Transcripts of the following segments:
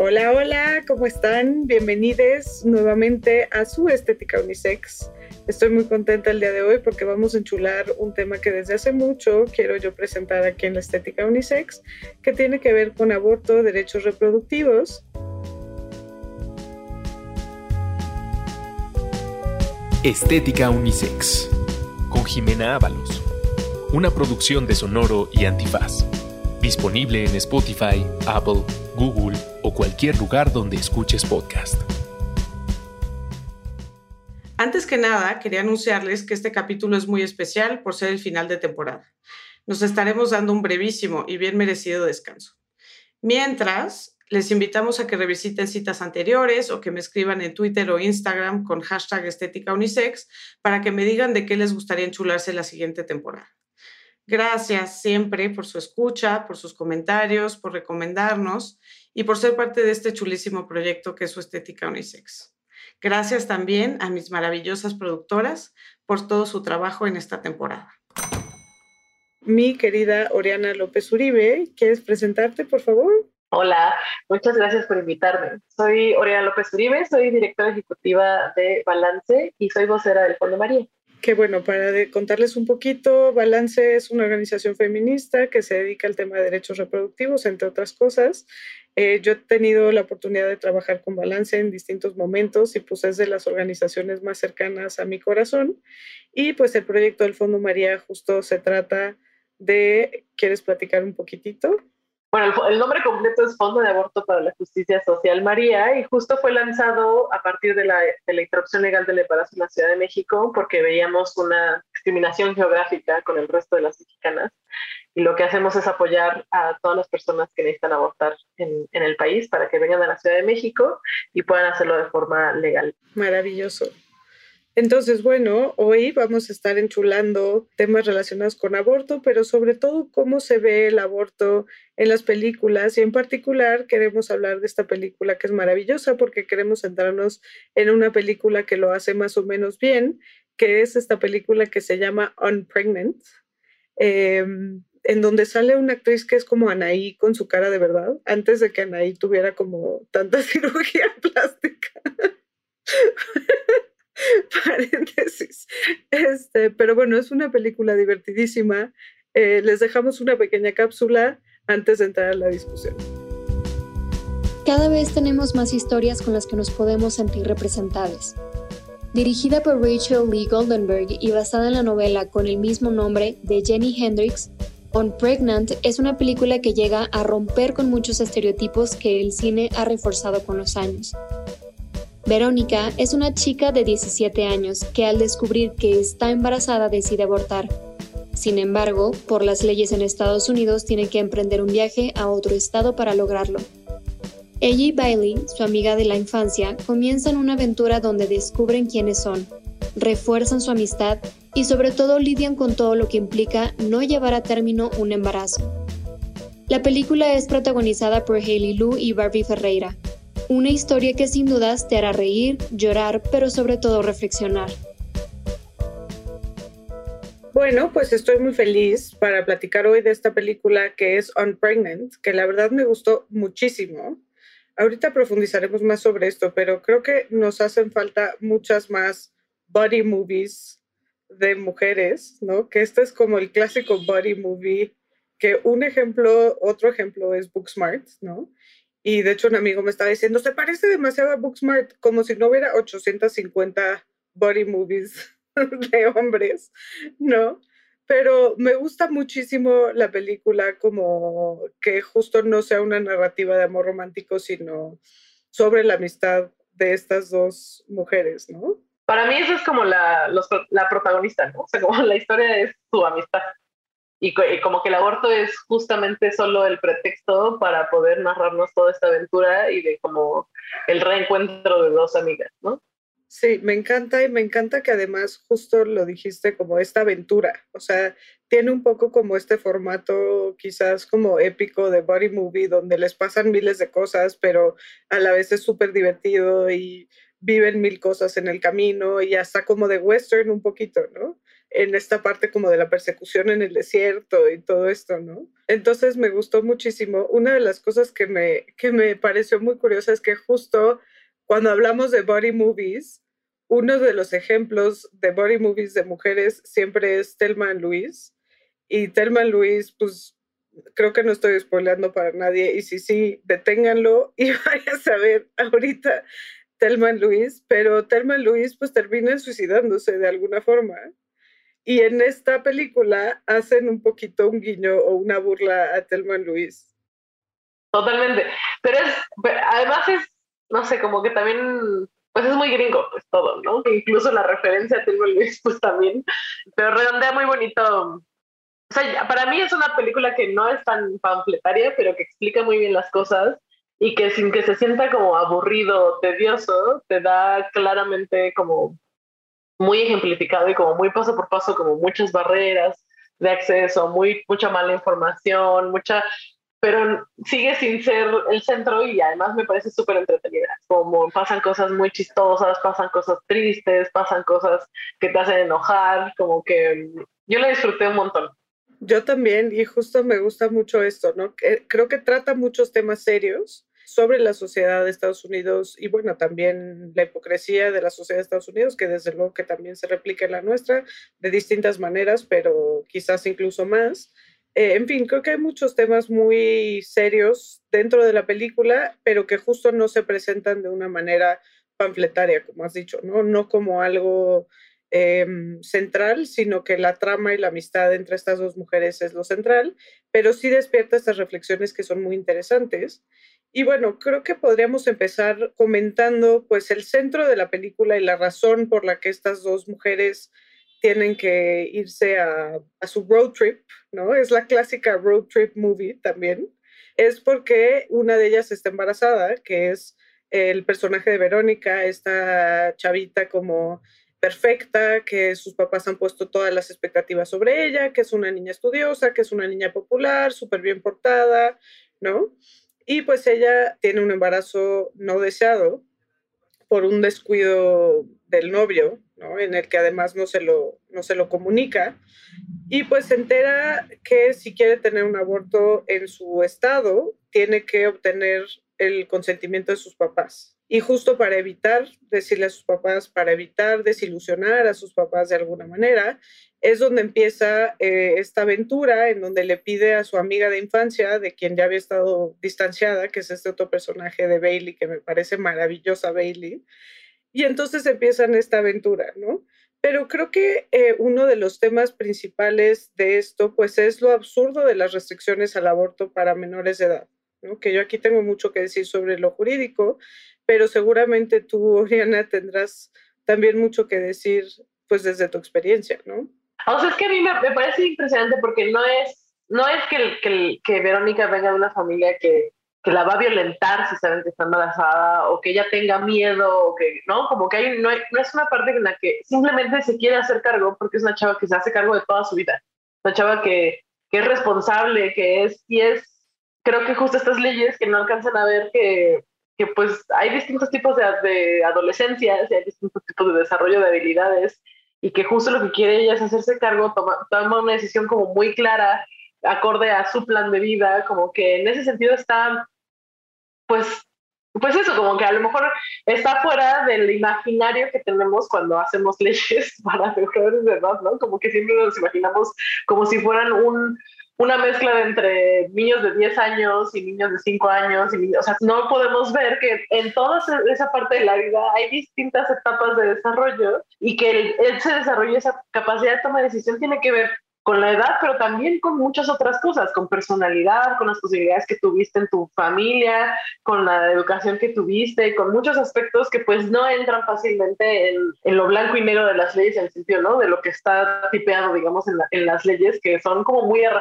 Hola, hola, ¿cómo están? Bienvenidos nuevamente a su Estética Unisex. Estoy muy contenta el día de hoy porque vamos a enchular un tema que desde hace mucho quiero yo presentar aquí en la Estética Unisex, que tiene que ver con aborto, derechos reproductivos. Estética Unisex con Jimena Ábalos, una producción de Sonoro y Antifaz. Disponible en Spotify, Apple, Google o cualquier lugar donde escuches podcast. Antes que nada, quería anunciarles que este capítulo es muy especial por ser el final de temporada. Nos estaremos dando un brevísimo y bien merecido descanso. Mientras, les invitamos a que revisiten citas anteriores o que me escriban en Twitter o Instagram con hashtag estética unisex para que me digan de qué les gustaría enchularse la siguiente temporada. Gracias siempre por su escucha, por sus comentarios, por recomendarnos y por ser parte de este chulísimo proyecto que es su estética unisex. Gracias también a mis maravillosas productoras por todo su trabajo en esta temporada. Mi querida Oriana López Uribe, ¿quieres presentarte, por favor? Hola, muchas gracias por invitarme. Soy Oriana López Uribe, soy directora ejecutiva de Balance y soy vocera del Fondo María. Qué bueno, para contarles un poquito, Balance es una organización feminista que se dedica al tema de derechos reproductivos, entre otras cosas. Eh, yo he tenido la oportunidad de trabajar con Balance en distintos momentos y pues es de las organizaciones más cercanas a mi corazón. Y pues el proyecto del Fondo María justo se trata de, ¿quieres platicar un poquitito? Bueno, el, nombre completo es Fondo de Aborto para la Justicia Social María y justo fue lanzado a partir de la, de interrupción legal del embarazo en la Ciudad de México porque veíamos una discriminación geográfica con el resto de las mexicanas y lo que hacemos es apoyar a todas las personas que necesitan abortar en, en el país para que vengan a la Ciudad de México y puedan hacerlo de forma legal. Maravilloso. Entonces, bueno, hoy vamos a estar enchulando temas relacionados con aborto, pero sobre todo cómo se ve el aborto en las películas y en particular queremos hablar de esta película que es maravillosa porque queremos centrarnos en una película que lo hace más o menos bien, que es esta película que se llama Unpregnant, em, en donde sale una actriz que es como Anaí con su cara de verdad, antes de que Anaí tuviera como tanta cirugía plástica. paréntesis. Este, pero bueno, es una película divertidísima. Eh, les dejamos una pequeña cápsula antes de entrar a la discusión. Cada vez tenemos más historias con las que nos podemos sentir representables. Dirigida por Rachel Lee Goldenberg y basada en la novela con el mismo nombre de Jenny Hendricks, On Pregnant es una película que llega a romper con muchos estereotipos que el cine ha reforzado con los años. Verónica es una chica de 17 años que al descubrir que está embarazada decide abortar. Sin embargo, por las leyes en Estados Unidos tiene que emprender un viaje a otro estado para lograrlo. Ella y Bailey, su amiga de la infancia, comienzan una aventura donde descubren quiénes son, refuerzan su amistad y sobre todo lidian con todo lo que implica no llevar a término un embarazo. La película es protagonizada por Hailey Lou y Barbie Ferreira, una historia que sin dudas te hará reír, llorar, pero sobre todo reflexionar. Bueno, pues estoy muy feliz para platicar hoy de esta película que es Unpregnant, que la verdad me gustó muchísimo. Ahorita profundizaremos más sobre esto, pero creo que nos hacen falta muchas más body movies de mujeres, ¿no? Que este es como el clásico body movie, que un ejemplo, otro ejemplo es Booksmart, ¿no? Y de hecho un amigo me estaba diciendo, se parece demasiado a Booksmart, como si no hubiera 850 body movies de hombres, ¿no? Pero me gusta muchísimo la película como que justo no sea una narrativa de amor romántico, sino sobre la amistad de estas dos mujeres, ¿no? Para mí eso es como la, la protagonista, ¿no? O sea, como la historia es su amistad. Y, como que el aborto es justamente solo el pretexto para poder narrarnos toda esta aventura y de como el reencuentro de dos amigas, ¿no? Sí, me encanta y me encanta que además justo lo dijiste como esta aventura, o sea, tiene un poco como este formato quizás como épico de body movie donde les pasan miles de cosas, pero a la vez es súper divertido y viven mil cosas en el camino y hasta como de western un poquito, ¿no? En esta parte como de la persecución en el desierto y todo esto, ¿no? Entonces me gustó muchísimo. Una de las cosas que me, que me pareció muy curiosa es que justo cuando hablamos de body movies, uno de los ejemplos de body movies de mujeres siempre es Thelma Luis. Y Thelma Luis, pues creo que no estoy spoileando para nadie. Y si sí, deténganlo y vayan a ver ahorita Thelma Luis. Pero Thelma Luis, pues termina suicidándose de alguna forma. Y en esta película hacen un poquito un guiño o una burla a Thelma Luis. Totalmente. Pero es, además es, no sé, como que también pues es muy gringo, pues todo, ¿no? Incluso la referencia a Thelma Luis, pues también, pero redondea muy bonito. O sea, para mí es una película que no es tan pamfletaria, pero que explica muy bien las cosas y que sin que se sienta como aburrido, tedioso, te da claramente como muy ejemplificado y como muy paso por paso, como muchas barreras de acceso, muy, mucha mala información, mucha pero sigue sin ser el centro y además me parece súper entretenida. Como pasan cosas muy chistosas, pasan cosas tristes, pasan cosas que te hacen enojar, como que yo la disfruté un montón. Yo también, y justo me gusta mucho esto, ¿no? Creo que trata muchos temas serios sobre la sociedad de Estados Unidos y bueno, también la hipocresía de la sociedad de Estados Unidos, que desde luego que también se replica en la nuestra de distintas maneras, pero quizás incluso más. Eh, en fin, creo que hay muchos temas muy serios dentro de la película, pero que justo no se presentan de una manera panfletaria, como has dicho, ¿no? No como algo em, central, sino que la trama y la amistad entre estas dos mujeres es lo central, pero sí despierta estas reflexiones que son muy interesantes. Y bueno, creo que podríamos empezar comentando pues el centro de la película y la razón por la que estas dos mujeres tienen que irse a, su road trip, ¿no? Es la clásica road trip movie también. Es porque una de ellas está embarazada, que es el personaje de Verónica, esta chavita como perfecta, que sus papás han puesto todas las expectativas sobre ella, que es una niña estudiosa, que es una niña popular, súper bien portada, ¿no? Y pues ella tiene un embarazo no deseado por un descuido del novio, ¿no? en el que además no se, lo, no se lo comunica, y pues se entera que si quiere tener un aborto en su estado, tiene que obtener el consentimiento de sus papás. Y justo para evitar decirle a sus papás, para evitar desilusionar a sus papás de alguna manera, es donde empieza eh, esta aventura en donde le pide a su amiga de infancia, de quien ya había estado distanciada, que es este otro personaje de Bailey, que me parece maravillosa Bailey, y entonces empiezan esta aventura, ¿no? Pero creo que eh, uno de los temas principales de esto, pues es lo absurdo de las restricciones al aborto para menores de edad, ¿no? Que yo aquí tengo mucho que decir sobre lo jurídico, pero seguramente tú, Oriana, tendrás también mucho que decir, pues desde tu experiencia, ¿no? O sea, es que a mí me, parece impresionante porque no es, no es que, que, que Verónica venga de una familia que que la va a violentar si saben que está embarazada o que ella tenga miedo o que, ¿no? Como que hay, no, no es una parte en la que simplemente se quiere hacer cargo porque es una chava que se hace cargo de toda su vida. Una chava que, que es responsable, que es, y es, creo que justo estas leyes que no alcanzan a ver que, que pues hay distintos tipos de, de adolescencia, hay distintos tipos de desarrollo de habilidades y que justo lo que quiere ella es hacerse cargo, toma, toma una decisión como muy clara acorde a su plan de vida, como que en ese sentido está, pues, pues eso, como que a lo mejor está fuera del imaginario que tenemos cuando hacemos leyes para mejores de edad, ¿no? Como que siempre nos imaginamos como si fueran un, una mezcla de entre niños de 10 años y niños de 5 años. Y, o sea, no podemos ver que en toda esa parte de la vida hay distintas etapas de desarrollo y que el, ese desarrollo, esa capacidad de toma de decisión tiene que ver con la edad, pero también con muchas otras cosas, con personalidad, con las posibilidades que tuviste en tu familia, con la educación que tuviste, con muchos aspectos que pues no entran fácilmente en, en lo blanco y negro de las leyes, en el sentido, ¿no? De lo que está tipeado, digamos, en, en las leyes, que son como muy a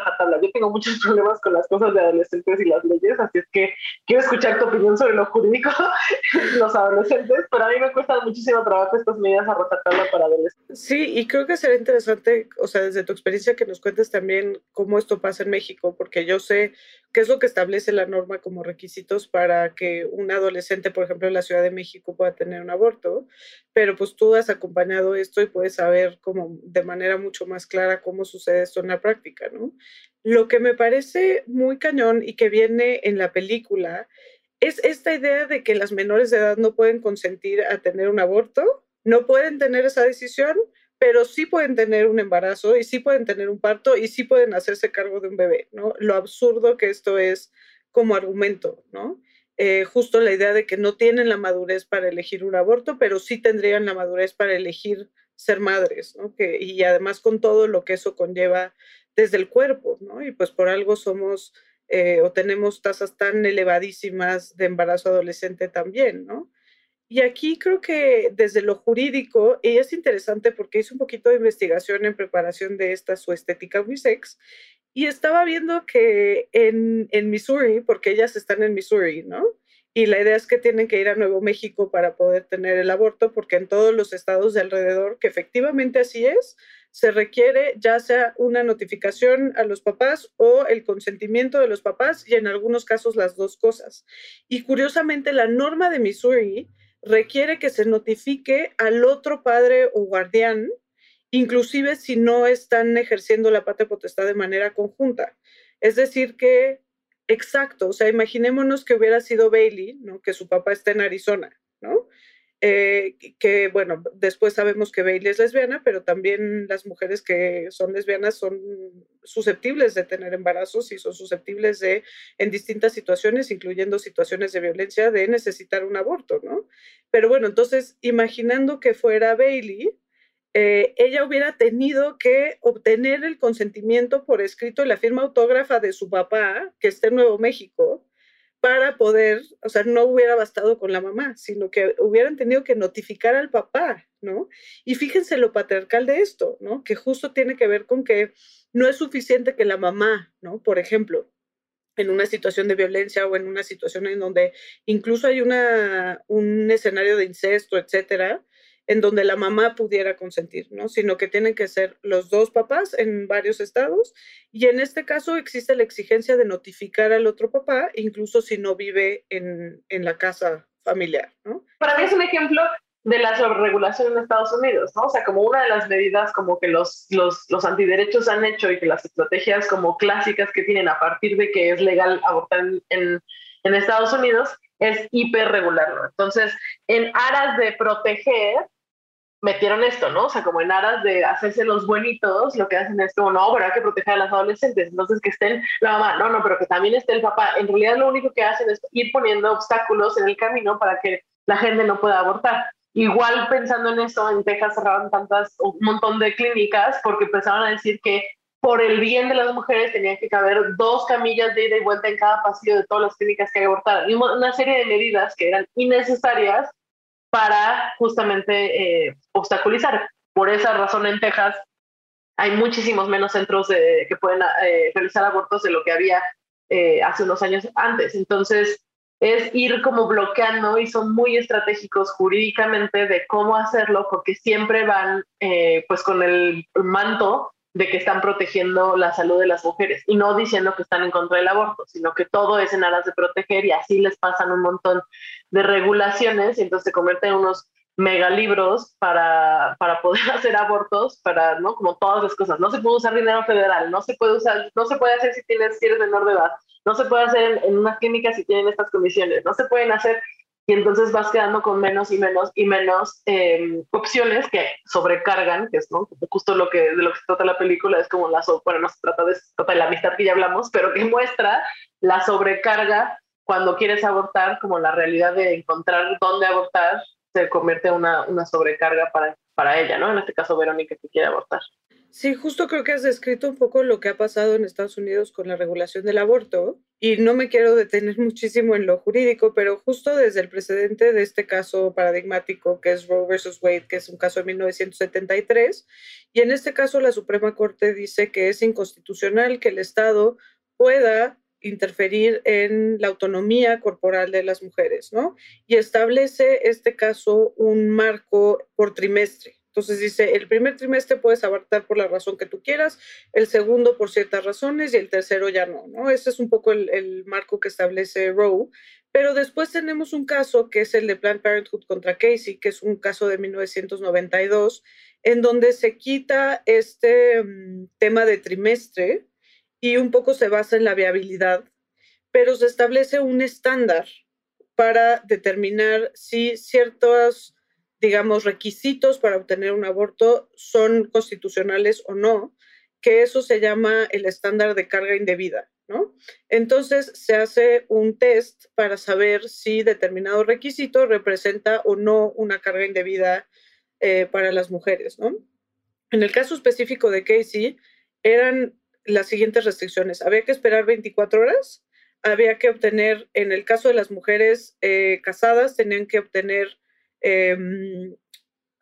Yo tengo muchos problemas con las cosas de adolescentes y las leyes, así es que quiero escuchar tu opinión sobre lo jurídico los adolescentes, pero a mí me cuesta muchísimo trabajo estas medidas a para adolescentes. Sí, y creo que será interesante, o sea, desde tu experiencia que nos cuentes también cómo esto pasa en México, porque yo sé que es lo que establece la norma como requisitos para que un adolescente, por ejemplo, en la Ciudad de México pueda tener un aborto, pero pues tú has acompañado esto y puedes saber como de manera mucho más clara cómo sucede esto en la práctica, ¿no? Lo que me parece muy cañón y que viene en la película es esta idea de que las menores de edad no pueden consentir a tener un aborto, no pueden tener esa decisión, pero sí pueden tener un embarazo y sí pueden tener un parto y sí pueden hacerse cargo de un bebé, ¿no? Lo absurdo que esto es como argumento, ¿no? Eh, justo la idea de que no tienen la madurez para elegir un aborto, pero sí tendrían la madurez para elegir ser madres, ¿no? Que, y además con todo lo que eso conlleva desde el cuerpo, ¿no? Y pues por algo somos eh, o tenemos tasas tan elevadísimas de embarazo adolescente también, ¿no? Y aquí creo que desde lo jurídico, y es interesante porque hice un poquito de investigación en preparación de esta su estética unisex, y estaba viendo que en, en Missouri, porque ellas están en Missouri, ¿no? Y la idea es que tienen que ir a Nuevo México para poder tener el aborto, porque en todos los estados de alrededor, que efectivamente así es, se requiere ya sea una notificación a los papás o el consentimiento de los papás y en algunos casos las dos cosas. Y curiosamente la norma de Missouri requiere que se notifique al otro padre o guardián, inclusive si no están ejerciendo la patria potestad de manera conjunta. Es decir, que, exacto, o sea, imaginémonos que hubiera sido Bailey, ¿no? que su papá está en Arizona, ¿no? Eh, que bueno, después sabemos que Bailey es lesbiana, pero también las mujeres que son lesbianas son susceptibles de tener embarazos y son susceptibles de, en distintas situaciones, incluyendo situaciones de violencia, de necesitar un aborto, ¿no? Pero bueno, entonces, imaginando que fuera Bailey, eh, ella hubiera tenido que obtener el consentimiento por escrito y la firma autógrafa de su papá, que está en Nuevo México, para poder, o sea, no hubiera bastado con la mamá, sino que hubieran tenido que notificar al papá, ¿no? Y fíjense lo patriarcal de esto, ¿no? Que justo tiene que ver con que no es suficiente que la mamá, ¿no? Por ejemplo, en una situación de violencia o en una situación en donde incluso hay una, un escenario de incesto, etcétera, en donde la mamá pudiera consentir, ¿no? Sino que tienen que ser los dos papás en varios estados y en este caso existe la exigencia de notificar al otro papá, incluso si no vive en, en la casa familiar, ¿no? Para mí es un ejemplo de la sobreregulación en Estados Unidos, ¿no? O sea, como una de las medidas como que los, los, los antiderechos han hecho y que las estrategias como clásicas que tienen a partir de que es legal abortar en, en Estados Unidos es hiperregularlo. Entonces, en aras de proteger, metieron esto, ¿no? O sea, como en aras de hacerse los buenitos, lo que hacen es como, no, pero hay que proteger a las adolescentes, entonces que estén la mamá, no, no, pero que también esté el papá. En realidad lo único que hacen es ir poniendo obstáculos en el camino para que la gente no pueda abortar. Igual pensando en eso, en Texas cerraron tantas, un montón de clínicas porque empezaron a decir que por el bien de las mujeres tenían que caber dos camillas de ida y vuelta en cada pasillo de todas las clínicas que hay abortar. Y una serie de medidas que eran innecesarias para justamente eh, obstaculizar. Por esa razón en Texas hay muchísimos menos centros que pueden eh, realizar abortos de lo que había eh, hace unos años antes. Entonces, es ir como bloqueando y son muy estratégicos jurídicamente de cómo hacerlo porque siempre van pues con el manto de que están protegiendo la salud de las mujeres y no diciendo que están en contra del aborto, sino que todo es en aras de proteger y así les pasan un montón de regulaciones y entonces se convierten en unos megalibros para, para poder hacer abortos, para, ¿no? Como todas las cosas. No se puede usar dinero federal, no se puede usar, no se puede hacer si tienes, si eres menor de edad, no se puede hacer en, en unas clínicas si tienen estas condiciones, no se pueden hacer y entonces vas quedando con menos y menos y menos em, opciones que sobrecargan, que es ¿no? justo lo que, de lo que se trata la película, es como la, bueno, no se trata de, se la amistad que ya hablamos, pero que muestra la sobrecarga cuando quieres abortar, como la realidad de encontrar dónde abortar, se convierte en una, una sobrecarga para, para ella, ¿no? En este caso, Verónica que quiere abortar. Sí, justo creo que has descrito un poco lo que ha pasado en Estados Unidos con la regulación del aborto y no me quiero detener muchísimo en lo jurídico, pero justo desde el precedente de este caso paradigmático que es Roe versus Wade, que es un caso de 1973, y en este caso la Suprema Corte dice que es inconstitucional que el Estado pueda interferir en la autonomía corporal de las mujeres, ¿no? Y establece este caso un marco por trimestre. Entonces dice, el primer trimestre puedes abortar por la razón que tú quieras, el segundo por ciertas razones y el tercero ya no, ¿no? Ese es un poco el, el marco que establece Roe. Pero después tenemos un caso que es el de Planned Parenthood contra Casey, que es un caso de 1992, en donde se quita este um, tema de trimestre y un poco se basa en la viabilidad, pero se establece un estándar para determinar si ciertos digamos, requisitos para obtener un aborto son constitucionales o no, que eso se llama el estándar de carga indebida, ¿no? Entonces se hace un test para saber si determinado requisito representa o no una carga indebida eh, para las mujeres, ¿no? En el caso específico de Casey, eran las siguientes restricciones. Había que esperar 24 horas, había que obtener, en el caso de las mujeres eh, casadas, tenían que obtener Em,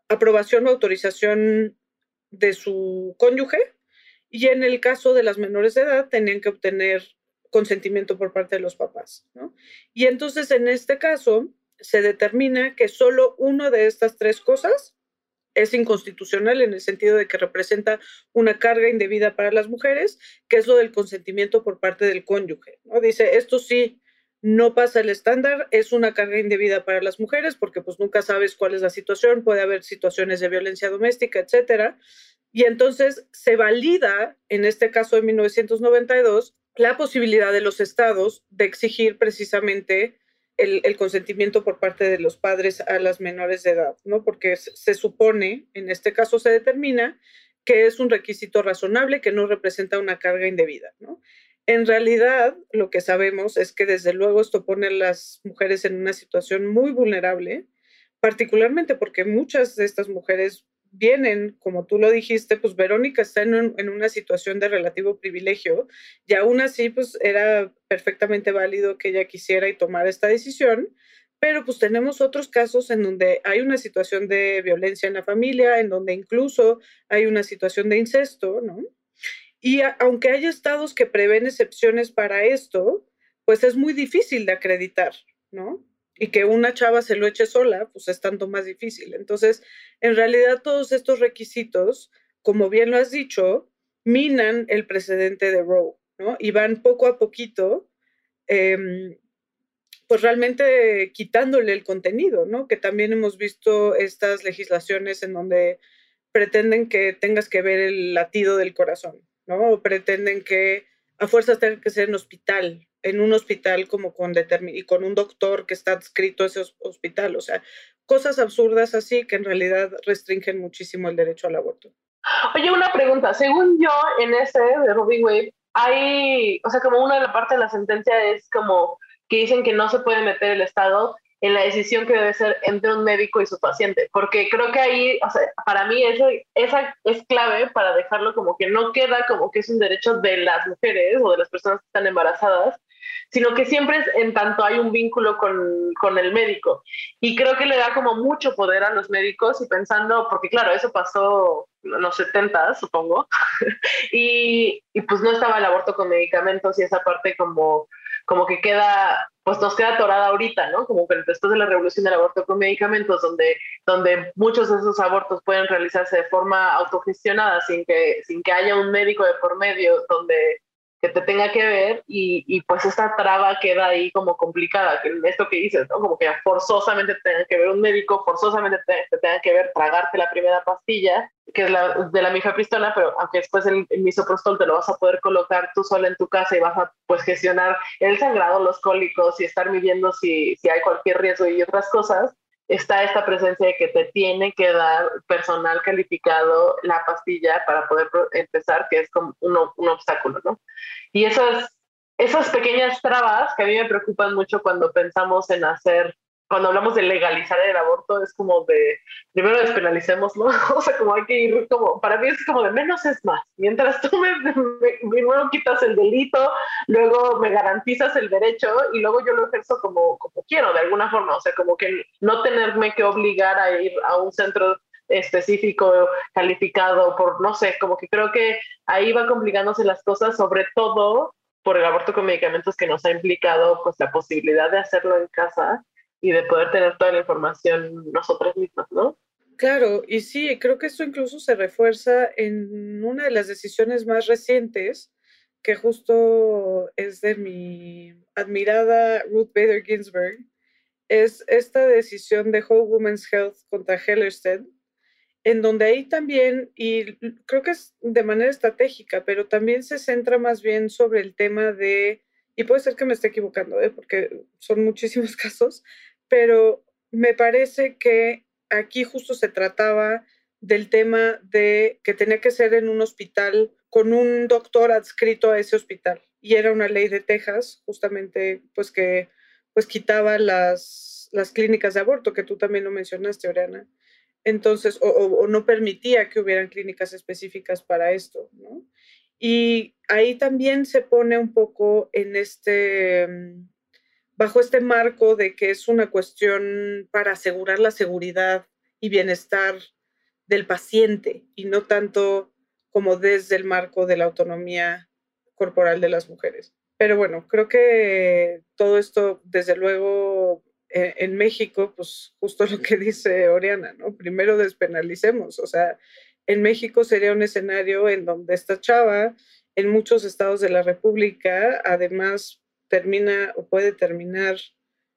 aprobación o autorización de su cónyuge y en el caso de las menores de edad tenían que obtener consentimiento por parte de los papás. Y entonces en este caso se determina que solo una de estas tres cosas es inconstitucional en el sentido de que representa una carga indebida para las mujeres, que es lo del consentimiento por parte del cónyuge. ¿no? Dice, esto sí no pasa el estándar, es una carga indebida para las mujeres porque pues nunca sabes cuál es la situación, puede haber situaciones de violencia doméstica, etcétera. Y entonces se valida, en este caso de 1992, la posibilidad de los estados de exigir precisamente el, consentimiento por parte de los padres a las menores de edad, ¿no? Porque se supone, en este caso se determina, que es un requisito razonable que no representa una carga indebida, ¿no? En realidad, lo que sabemos es que desde luego esto pone a las mujeres en una situación muy vulnerable, particularmente porque muchas de estas mujeres vienen, como tú lo dijiste, pues Verónica está en, una situación de relativo privilegio y aún así, pues era perfectamente válido que ella quisiera y tomara esta decisión, pero pues tenemos otros casos en donde hay una situación de violencia en la familia, en donde incluso hay una situación de incesto, ¿no? Y aunque hay estados que prevén excepciones para esto, pues es muy difícil de acreditar, ¿no? Y que una chava se lo eche sola, pues es tanto más difícil. Entonces, en realidad todos estos requisitos, como bien lo has dicho, minan el precedente de Roe, ¿no? Y van poco a poquito, eh, pues realmente quitándole el contenido, ¿no? Que también hemos visto estas legislaciones en donde pretenden que tengas que ver el latido del corazón, ¿no? Pretenden que a fuerzas tenga que ser en hospital, en un hospital como con y con un doctor que está adscrito a ese hospital, o sea, cosas absurdas así que en realidad restringen muchísimo el derecho al aborto. Oye, una pregunta, según yo en ese de Robbie Wade hay, o sea, como una de la parte de la sentencia es como que dicen que no se puede meter el Estado en la decisión que debe ser entre un médico y su paciente, porque creo que ahí, o sea, para mí eso, esa es clave para dejarlo como que no queda como que es un derecho de las mujeres o de las personas que están embarazadas, sino que siempre es en tanto hay un vínculo con, con, el médico. Y creo que le da como mucho poder a los médicos y pensando, porque claro, eso pasó en los 70, supongo, y, y pues no estaba el aborto con medicamentos y esa parte como como que queda, pues nos queda atorada ahorita, ¿no? Como que después de la revolución del aborto con medicamentos, donde, donde muchos de esos abortos pueden realizarse de forma autogestionada, sin que, sin que haya un médico de por medio, donde que te tenga que ver y, y, pues esta traba queda ahí como complicada, que esto que dices, ¿no? Como que forzosamente te tenga que ver un médico, forzosamente te, te tenga que ver tragarte la primera pastilla, que es la de la mifepristona, pero aunque después el, el, misoprostol te lo vas a poder colocar tú sola en tu casa y vas a pues gestionar el sangrado, los cólicos y estar midiendo si, si hay cualquier riesgo y otras cosas, está esta presencia de que te tiene que dar personal calificado la pastilla para poder empezar, que es como un, obstáculo, ¿no? Y esas, esas pequeñas trabas que a mí me preocupan mucho cuando pensamos en hacer cuando hablamos de legalizar el aborto es como de, primero despenalicémoslo, o sea, como hay que ir como, para mí es como de menos es más. Mientras tú me, me, primero quitas el delito, luego me garantizas el derecho y luego yo lo ejerzo como, como quiero, de alguna forma, o sea, como que no tenerme que obligar a ir a un centro específico calificado por, no sé, como que creo que ahí va complicándose las cosas, sobre todo por el aborto con medicamentos que nos ha implicado pues la posibilidad de hacerlo en casa y de poder tener toda la información nosotras mismas, ¿no? Claro, y sí, creo que esto incluso se refuerza en una de las decisiones más recientes, que justo es de mi admirada Ruth Bader Ginsburg, es esta decisión de Whole Women's Health contra Hellerstedt, en donde ahí también, y creo que es de manera estratégica, pero también se centra más bien sobre el tema de, y puede ser que me esté equivocando, ¿eh? porque son muchísimos casos, pero me parece que aquí justo se trataba del tema de que tenía que ser en un hospital con un doctor adscrito a ese hospital. Y era una ley de Texas, justamente, pues que pues quitaba las, las clínicas de aborto, que tú también lo mencionaste, Oriana. Entonces, o, o, no permitía que hubieran clínicas específicas para esto, ¿no? Y ahí también se pone un poco en este, mm, bajo este marco de que es una cuestión para asegurar la seguridad y bienestar del paciente y no tanto como desde el marco de la autonomía corporal de las mujeres. Pero bueno, creo que todo esto, desde luego, eh, en México, pues justo lo que dice Oriana, ¿no? Primero despenalicemos, o sea, en México sería un escenario en donde esta chava, en muchos estados de la República, además termina o puede terminar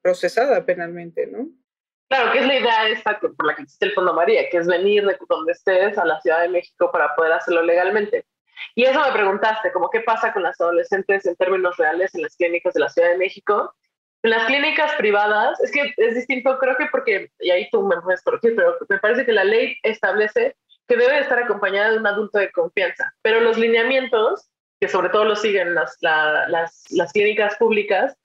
procesada penalmente, ¿no? Claro, que es la idea esta por la que existe el Fondo María, que es venir de donde estés a la Ciudad de México para poder hacerlo legalmente. Y eso me preguntaste, como qué pasa con las adolescentes en términos reales en las clínicas de la Ciudad de México. En las clínicas privadas, es que es distinto, creo que porque, y ahí tú me puedes corregir, pero me parece que la ley establece que debe estar acompañada de un adulto de confianza, pero los lineamientos, que sobre todo lo siguen las, las, las clínicas públicas,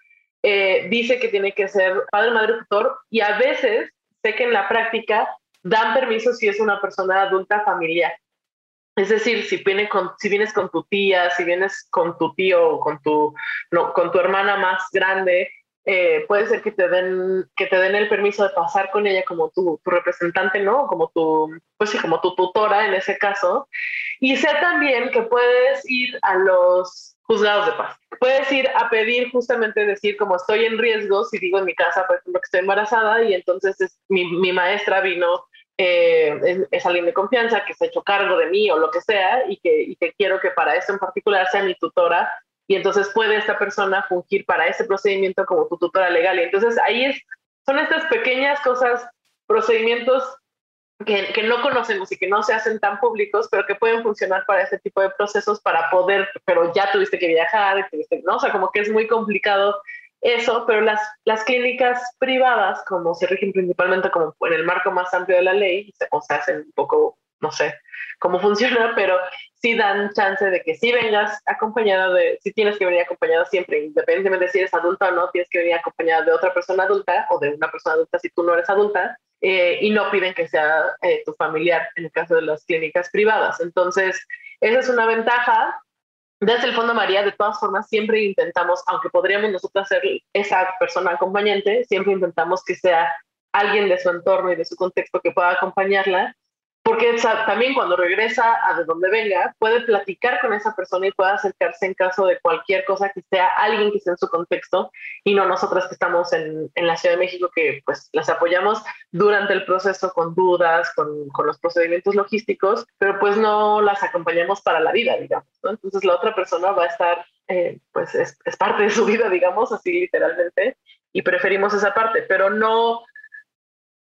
eh, dice que tiene que ser padre, madre, tutor y a veces sé que en la práctica dan permiso si es una persona adulta familiar. Es decir, si, viene con, si vienes con tu tía, si vienes con tu tío con tu, con tu hermana más grande, eh, puede ser que te den que te den el permiso de pasar con ella como tu, tu, representante, ¿no? Como tu, pues sí, como tu tutora en ese caso. Y sé también que puedes ir a los juzgados de paz. Puedes ir a pedir justamente decir como estoy en riesgo, si digo en mi casa, por ejemplo, que estoy embarazada y entonces es, mi, mi, maestra vino, eh, es, alguien de confianza que se ha hecho cargo de mí o lo que sea y que, y que quiero que para esto en particular sea mi tutora y entonces puede esta persona fungir para ese procedimiento como tu tutora legal. Y entonces ahí es, son estas pequeñas cosas, procedimientos que, no conocemos y que no se hacen tan públicos, pero que pueden funcionar para ese tipo de procesos para poder, pero ya tuviste que viajar, ¿no? O sea, como que es muy complicado eso, pero las, las clínicas privadas, como se rigen principalmente como en el marco más amplio de la ley, o se hacen un poco, no sé cómo funciona, pero sí dan chance de que si vengas acompañada de, si tienes que venir acompañada siempre, independientemente de si eres adulta o no, tienes que venir acompañada de otra persona adulta o de una persona adulta si tú no eres adulta, eh, y no piden que sea eh, tu familiar en el caso de las clínicas privadas. Entonces, esa es una ventaja. Desde el Fondo María, de todas formas, siempre intentamos, aunque podríamos nosotros ser esa persona acompañante, siempre intentamos que sea alguien de su entorno y de su contexto que pueda acompañarla porque también cuando regresa a de donde venga, puede platicar con esa persona y puede acercarse en caso de cualquier cosa que sea alguien que esté en su contexto y no nosotras que estamos en, en la Ciudad de México que pues las apoyamos durante el proceso con dudas, con, con los procedimientos logísticos, pero pues no las acompañamos para la vida, digamos. ¿no? Entonces la otra persona va a estar, eh, pues es, es parte de su vida, digamos, así literalmente, y preferimos esa parte, pero no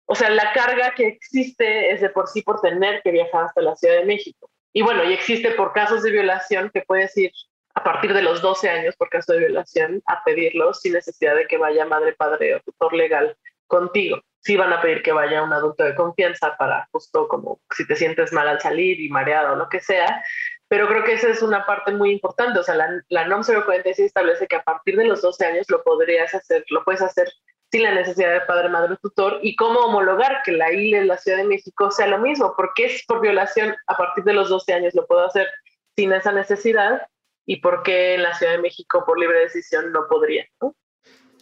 o sea, la carga que existe es de por sí por tener que viajar hasta la Ciudad de México. Y bueno, y existe por casos de violación que puedes ir a partir de los 12 años por caso de violación a pedirlo sin necesidad de que vaya madre, padre o tutor legal contigo. Sí van a pedir que vaya un adulto de confianza para justo como si te sientes mal al salir y mareado o lo que sea, pero creo que esa es una parte muy importante. O sea, la, la NOM 046 establece que a partir de los 12 años lo podrías hacer, lo puedes hacer sin la necesidad de padre, madre, tutor y cómo homologar que la ILE en la Ciudad de México sea lo mismo, porque es por violación a partir de los 12 años lo puedo hacer sin esa necesidad y por qué en la Ciudad de México por libre decisión no podría.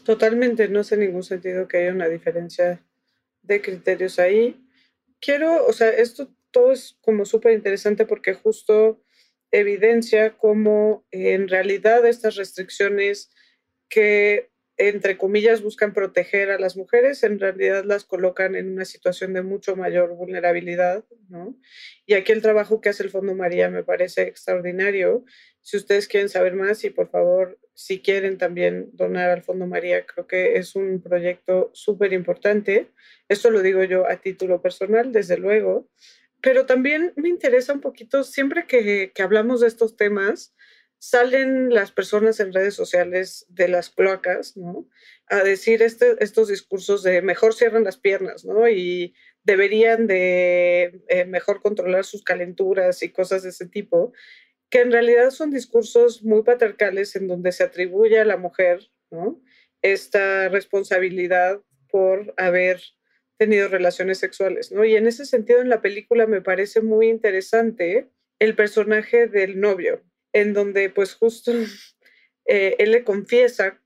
Totalmente, no hace ningún sentido que haya una diferencia de criterios ahí. Quiero, o sea, esto todo es como súper interesante porque justo evidencia cómo en realidad estas restricciones que entre comillas, buscan proteger a las mujeres, en realidad las colocan en una situación de mucho mayor vulnerabilidad, ¿no? Y aquí el trabajo que hace el Fondo María me parece extraordinario. Si ustedes quieren saber más y por favor, si quieren también donar al Fondo María, creo que es un proyecto súper importante. Esto lo digo yo a título personal, desde luego, pero también me interesa un poquito, siempre que, que hablamos de estos temas, salen las personas en redes sociales de las cloacas, ¿no? A decir este, estos discursos de mejor cierran las piernas, ¿no? Y deberían de eh, mejor controlar sus calenturas y cosas de ese tipo, que en realidad son discursos muy patriarcales en donde se atribuye a la mujer, ¿no? Esta responsabilidad por haber tenido relaciones sexuales, ¿no? Y en ese sentido en la película me parece muy interesante el personaje del novio, en donde pues justo eh, él le confiesa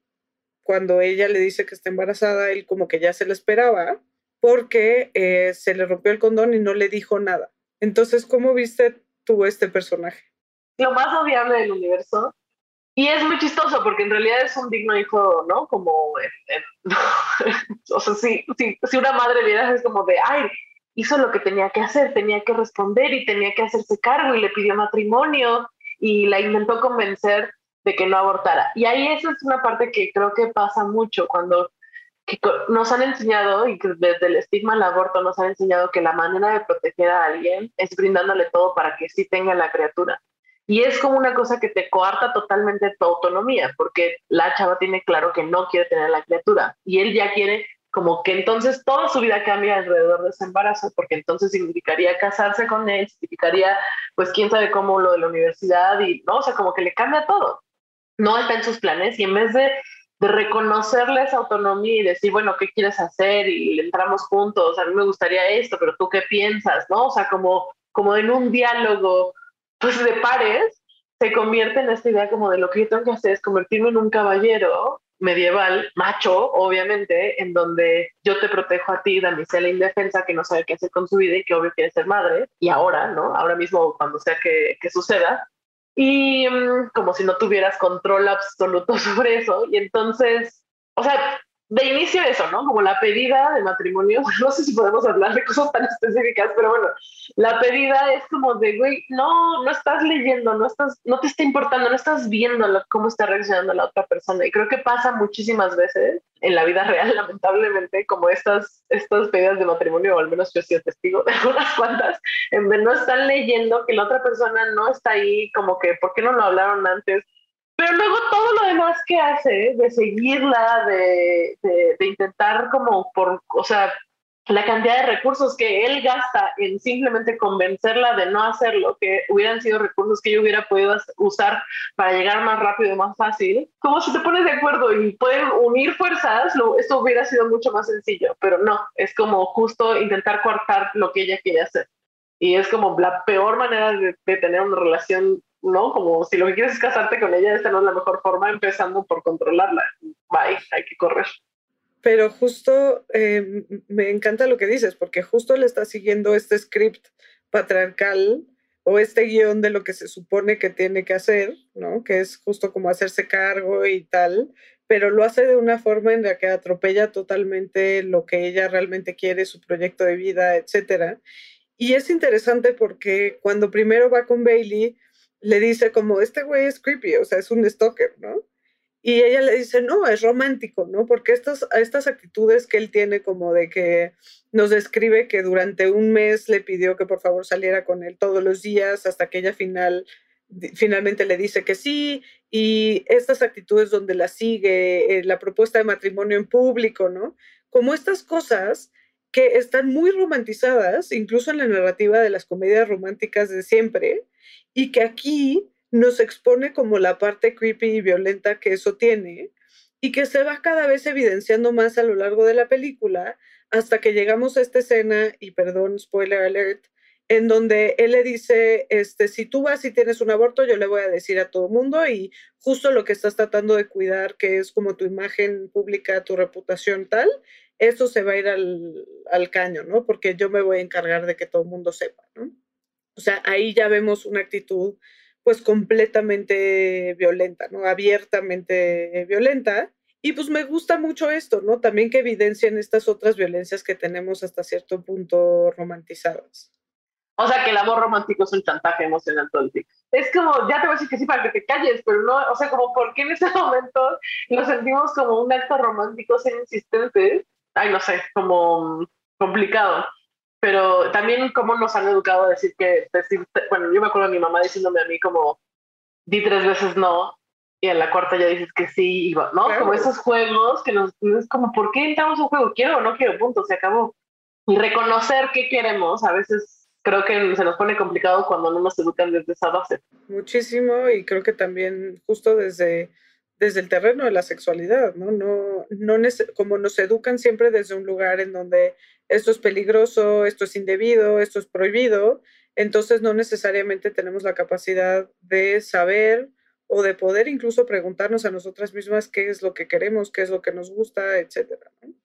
cuando ella le dice que está embarazada, él como que ya se lo esperaba porque eh, se le rompió el condón y no le dijo nada. Entonces, ¿cómo viste tú este personaje? Lo más odiable del universo. Y es muy chistoso porque en realidad es un digno hijo, ¿no? Como, o sea, si, si, una madre viera es como de, ay, hizo lo que tenía que hacer, tenía que responder y tenía que hacerse cargo y le pidió matrimonio y la intentó convencer de que no abortara. Y ahí esa es una parte que creo que pasa mucho cuando nos han enseñado, y desde el estigma al aborto nos han enseñado que la manera de proteger a alguien es brindándole todo para que sí tenga la criatura. Y es como una cosa que te coarta totalmente tu autonomía, porque la chava tiene claro que no quiere tener la criatura y él ya quiere como que entonces toda su vida cambia alrededor de ese embarazo, porque entonces significaría casarse con él, significaría, pues quién sabe cómo lo de la universidad y, ¿no? O sea, como que le cambia todo. No está en sus planes y en vez de, de reconocerle esa autonomía y decir, bueno, ¿qué quieres hacer? Y entramos juntos, a mí me gustaría esto, pero tú qué piensas, ¿no? O sea, como, como en un diálogo, pues de pares, se convierte en esta idea como de lo que yo tengo que hacer es convertirme en un caballero medieval, macho, obviamente, en donde yo te protejo a ti, damisela indefensa, que no sabe qué hacer con su vida y que obvio quiere ser madre, y ahora, ¿no? Ahora mismo, cuando sea que, que suceda, y mm, como si no tuvieras control absoluto sobre eso, y entonces, o sea, de inicio eso, ¿no? Como la pedida de matrimonio, no sé si podemos hablar de cosas tan específicas, pero bueno, la pedida es como de, güey, no, no estás leyendo, no estás, no te está importando, no estás viendo cómo está reaccionando la otra persona. Y creo que pasa muchísimas veces en la vida real, lamentablemente, como estas, estas pedidas de matrimonio, o al menos yo he sido testigo de algunas cuantas, en donde no están leyendo que la otra persona no está ahí, como que, ¿por qué no lo hablaron antes? Pero luego todo lo demás que hace, de seguirla, de, de, intentar como por, o sea, la cantidad de recursos que él gasta en simplemente convencerla de no hacerlo, que hubieran sido recursos que yo hubiera podido usar para llegar más rápido más fácil, como si te pones de acuerdo y pueden unir fuerzas, esto hubiera sido mucho más sencillo, pero no, es como justo intentar cortar lo que ella quiere hacer. Y es como la peor manera de, de tener una relación ¿no? Como si lo que quieres es casarte con ella, esta no es la mejor forma, empezando por controlarla. Bye, hay que correr. Pero justo eh, me encanta lo que dices, porque justo le está siguiendo este script patriarcal o este guion de lo que se supone que tiene que hacer, ¿no? Que es justo como hacerse cargo y tal, pero lo hace de una forma en la que atropella totalmente lo que ella realmente quiere, su proyecto de vida, etcétera. Y es interesante porque cuando primero va con Bailey, le dice como, este güey es creepy, o sea, es un stalker, ¿no? Y ella le dice, no, es romántico, ¿no? Porque estas, estas actitudes que él tiene como de que nos describe que durante un mes le pidió que por favor saliera con él todos los días hasta que ella final, finalmente le dice que sí, y estas actitudes donde la sigue, eh, la propuesta de matrimonio en público, ¿no? Como estas cosas que están muy romantizadas, incluso en la narrativa de las comedias románticas de siempre, y que aquí nos expone como la parte creepy y violenta que eso tiene y que se va cada vez evidenciando más a lo largo de la película hasta que llegamos a esta escena, y perdón, spoiler alert, en donde él le dice, este, si tú vas y tienes un aborto, yo le voy a decir a todo mundo y justo lo que estás tratando de cuidar, que es como tu imagen pública, tu reputación tal, eso se va a ir al, al caño, ¿no? Porque yo me voy a encargar de que todo el mundo sepa, ¿no? O sea, ahí ya vemos una actitud pues completamente violenta, ¿no? Abiertamente violenta. Y pues me gusta mucho esto, ¿no? También que evidencian estas otras violencias que tenemos hasta cierto punto romantizadas. O sea, que el amor romántico es un chantaje emocional todo el. Es como, ya te voy a decir que sí para que te calles, pero no, o sea, como, ¿por qué en ese momento lo sentimos como un acto romántico ser insistente? Ay, no sé, como complicado. Pero también cómo nos han educado a decir que, decir, bueno, yo me acuerdo de mi mamá diciéndome a mí como, di tres veces no, y en la cuarta ya dices que sí, ¿no? Como esos juegos que nos, es como, ¿por qué entramos un juego? ¿Quiero o no quiero? Punto, se acabó. Y reconocer qué queremos, a veces creo que se nos pone complicado cuando no nos educan desde esa base. Muchísimo y creo que también justo desde, desde el terreno de la sexualidad, ¿no? no, no como nos educan siempre desde un lugar en donde esto es peligroso, esto es indebido, esto es prohibido, entonces no necesariamente tenemos la capacidad de saber o de poder incluso preguntarnos a nosotras mismas qué es lo que queremos, qué es lo que nos gusta, etc.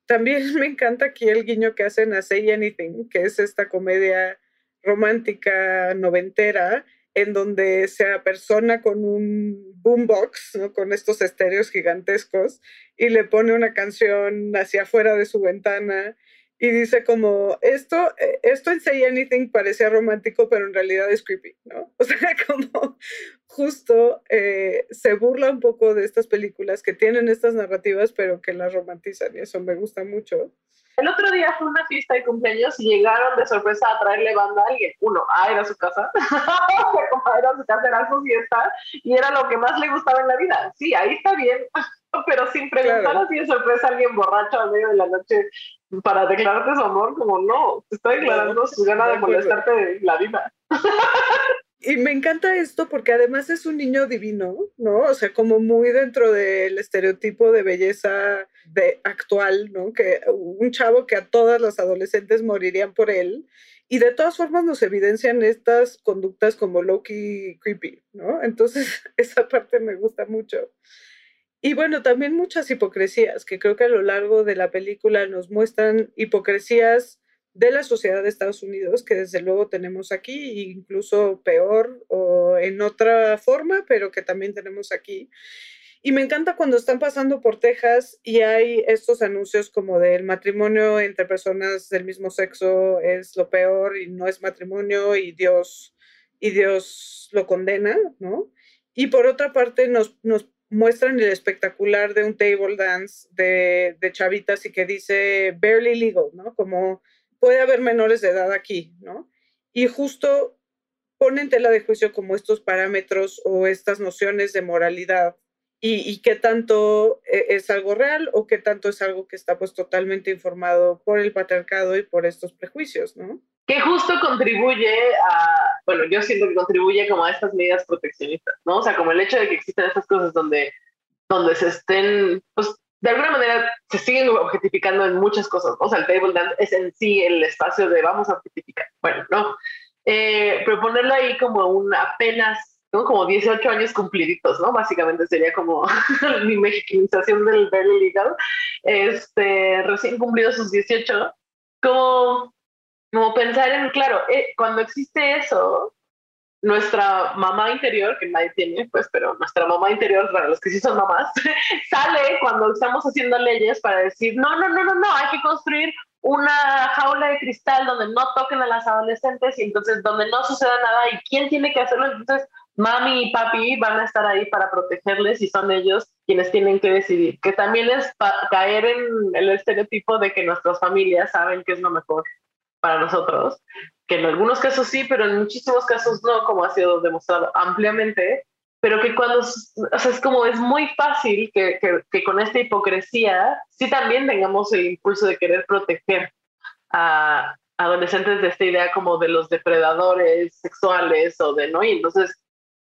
También me encanta aquí el guiño que hacen a Say Anything, que es esta comedia romántica noventera en donde se apersona con un boombox, ¿no? con estos estéreos gigantescos, y le pone una canción hacia afuera de su ventana y dice como, esto, eh, esto en Say Anything parecía romántico, pero en realidad es creepy, ¿no? O sea, como justo eh, se burla un poco de estas películas que tienen estas narrativas, pero que las romantizan, y eso me gusta mucho. El otro día fue una fiesta de cumpleaños y llegaron de sorpresa a traerle banda a alguien. Uno, ah, era su casa. era su casa, era su fiesta y era lo que más le gustaba en la vida. Sí, ahí está bien, pero sin preguntar así de sorpresa a alguien borracho a medio de la noche para declararte su amor, como no, te está declarando su gana de molestarte de la vida. y me encanta esto porque además es un niño divino, ¿no? O sea, como muy dentro del estereotipo de belleza de actual, ¿no? Que un chavo que a todas las adolescentes morirían por él. Y de todas formas nos evidencian estas conductas como Loki creepy, ¿no? Entonces, esa parte me gusta mucho. Y bueno, también muchas hipocresías, que creo que a lo largo de la película nos muestran hipocresías de la sociedad de Estados Unidos, que desde luego tenemos aquí, incluso peor o en otra forma, pero que también tenemos aquí. Y me encanta cuando están pasando por Texas y hay estos anuncios como del matrimonio entre personas del mismo sexo es lo peor y no es matrimonio y Dios, y Dios lo condena, ¿no? Y por otra parte nos, nos muestran el espectacular de un table dance de, chavitas y que dice barely legal, ¿no? Como puede haber menores de edad aquí, ¿no? Y justo ponen tela de juicio como estos parámetros o estas nociones de moralidad y, qué tanto eh, es algo real o qué tanto es algo que está pues totalmente informado por el patriarcado y por estos prejuicios, ¿no? Que justo contribuye a, bueno, yo siento que contribuye como a estas medidas proteccionistas, ¿no? O sea, como el hecho de que existen estas cosas donde, donde se estén, pues de alguna manera se siguen objetificando en muchas cosas. O sea, el table dance es en sí el espacio de vamos a objetificar. Bueno, no. Eh, pero ponerlo ahí como un apenas, ¿no? Como 18 años cumpliditos, ¿no? Básicamente sería como mi mexicanización del very legal. Este, recién cumplido sus 18. Como, como pensar en, claro, eh, cuando existe eso, nuestra mamá interior, que nadie tiene, pues, pero nuestra mamá interior, para los que sí son mamás, sale cuando estamos haciendo leyes para decir, no, no, no, no, no, hay que construir una jaula de cristal donde no toquen a las adolescentes y entonces donde no suceda nada y quién tiene que hacerlo, entonces mami y papi van a estar ahí para protegerles y son ellos quienes tienen que decidir, que también es caer en el estereotipo de que nuestras familias saben qué es lo mejor para nosotros. Que en algunos casos sí, pero en muchísimos casos no, como ha sido demostrado ampliamente, pero que cuando, o sea, es como es muy fácil que, que, con esta hipocresía sí también tengamos el impulso de querer proteger a adolescentes de esta idea como de los depredadores sexuales o de, ¿no? Y entonces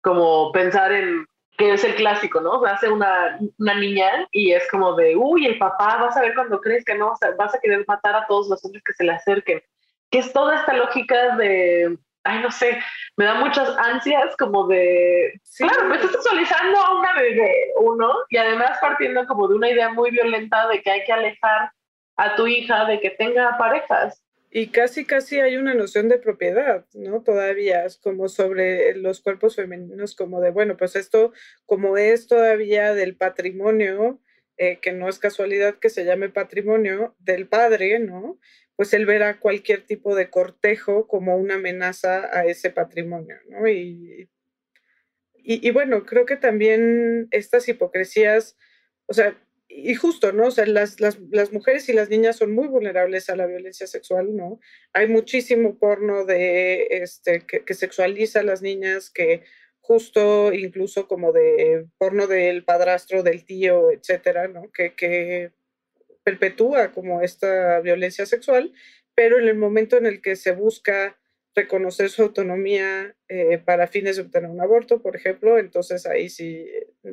como pensar en que es el clásico, ¿no? Hace una, una niña y es como de, uy, el papá, vas a ver cuando crees que no, vas a querer matar a todos los hombres que se le acerquen que es toda esta lógica de, ay, no sé, me da muchas ansias como de, claro, me estás sexualizando a una bebé, uno, y además partiendo como de una idea muy violenta de que hay que alejar a tu hija de que tenga parejas. Y casi, casi hay una noción de propiedad, ¿no? Todavía, como sobre los cuerpos femeninos, como de, bueno, pues esto, como es todavía del patrimonio, eh, que no es casualidad que se llame patrimonio del padre, ¿no? Pues él verá cualquier tipo de cortejo como una amenaza a ese patrimonio, ¿no? Y, y, y bueno, creo que también estas hipocresías, o sea, y justo, ¿no? O sea, las, las, mujeres y las niñas son muy vulnerables a la violencia sexual, ¿no? Hay muchísimo porno de, este, que, sexualiza a las niñas, que justo incluso como de porno del padrastro, del tío, etcétera, ¿no? Que, que perpetúa como esta violencia sexual, pero en el momento en el que se busca reconocer su autonomía eh, para fines de obtener un aborto, por ejemplo, entonces ahí sí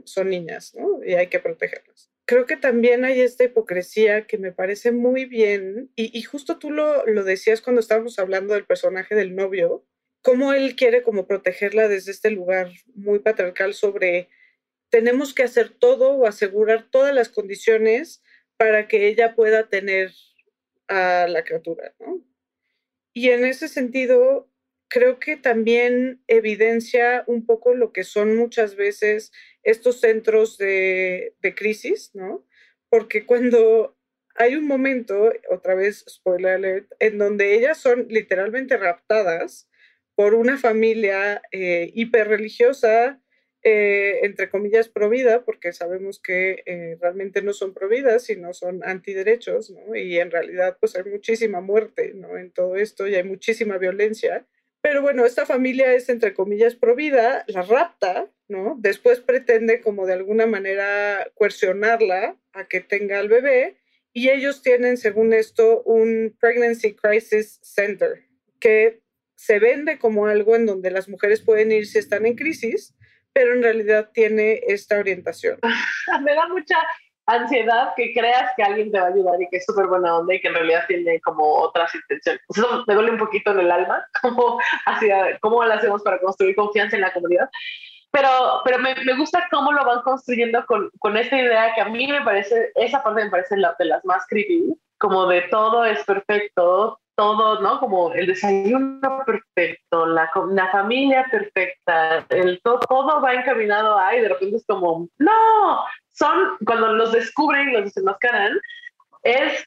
son niñas, ¿no? Y hay que protegerlas. Creo que también hay esta hipocresía que me parece muy bien, y, y justo tú lo, lo decías cuando estábamos hablando del personaje del novio, cómo él quiere como protegerla desde este lugar muy patriarcal sobre tenemos que hacer todo o asegurar todas las condiciones para que ella pueda tener a la criatura, ¿no? Y en ese sentido, creo que también evidencia un poco lo que son muchas veces estos centros de, crisis, ¿no? Porque cuando hay un momento, otra vez, spoiler alert, en donde ellas son literalmente raptadas por una familia eh, hiperreligiosa, eh, entre comillas, provida, porque sabemos que eh, realmente no son providas, sino son antiderechos, ¿no? Y en realidad, pues hay muchísima muerte, ¿no? En todo esto y hay muchísima violencia. Pero bueno, esta familia es, entre comillas, provida, la rapta, ¿no? Después pretende como de alguna manera coercionarla a que tenga al bebé y ellos tienen, según esto, un Pregnancy Crisis Center, que se vende como algo en donde las mujeres pueden ir si están en crisis, pero en realidad tiene esta orientación. Me da mucha ansiedad que creas que alguien te va a ayudar y que es súper buena onda y que en realidad tiene como otras intenciones. Eso me duele un poquito en el alma, como hacia, cómo lo hacemos para construir confianza en la comunidad. Pero, pero me, me gusta cómo lo van construyendo con, con, esta idea que a mí me parece, esa parte me parece la, de las más creepy, como de todo es perfecto, todo, ¿no? Como el desayuno perfecto, la, la familia perfecta, el todo, todo va encaminado a, y de repente es como, no, son, cuando los descubren y los desenmascaran, es,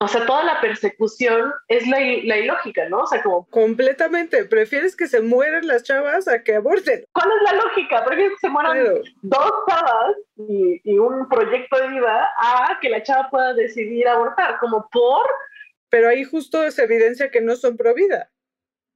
o sea, toda la persecución es la, la ilógica, ¿no? O sea, como... Completamente, prefieres que se mueran las chavas a que aborten. ¿Cuál es la lógica? Prefieres que se mueran claro. dos chavas y, y un proyecto de vida a que la chava pueda decidir abortar, como por pero ahí justo se evidencia que no son pro vida.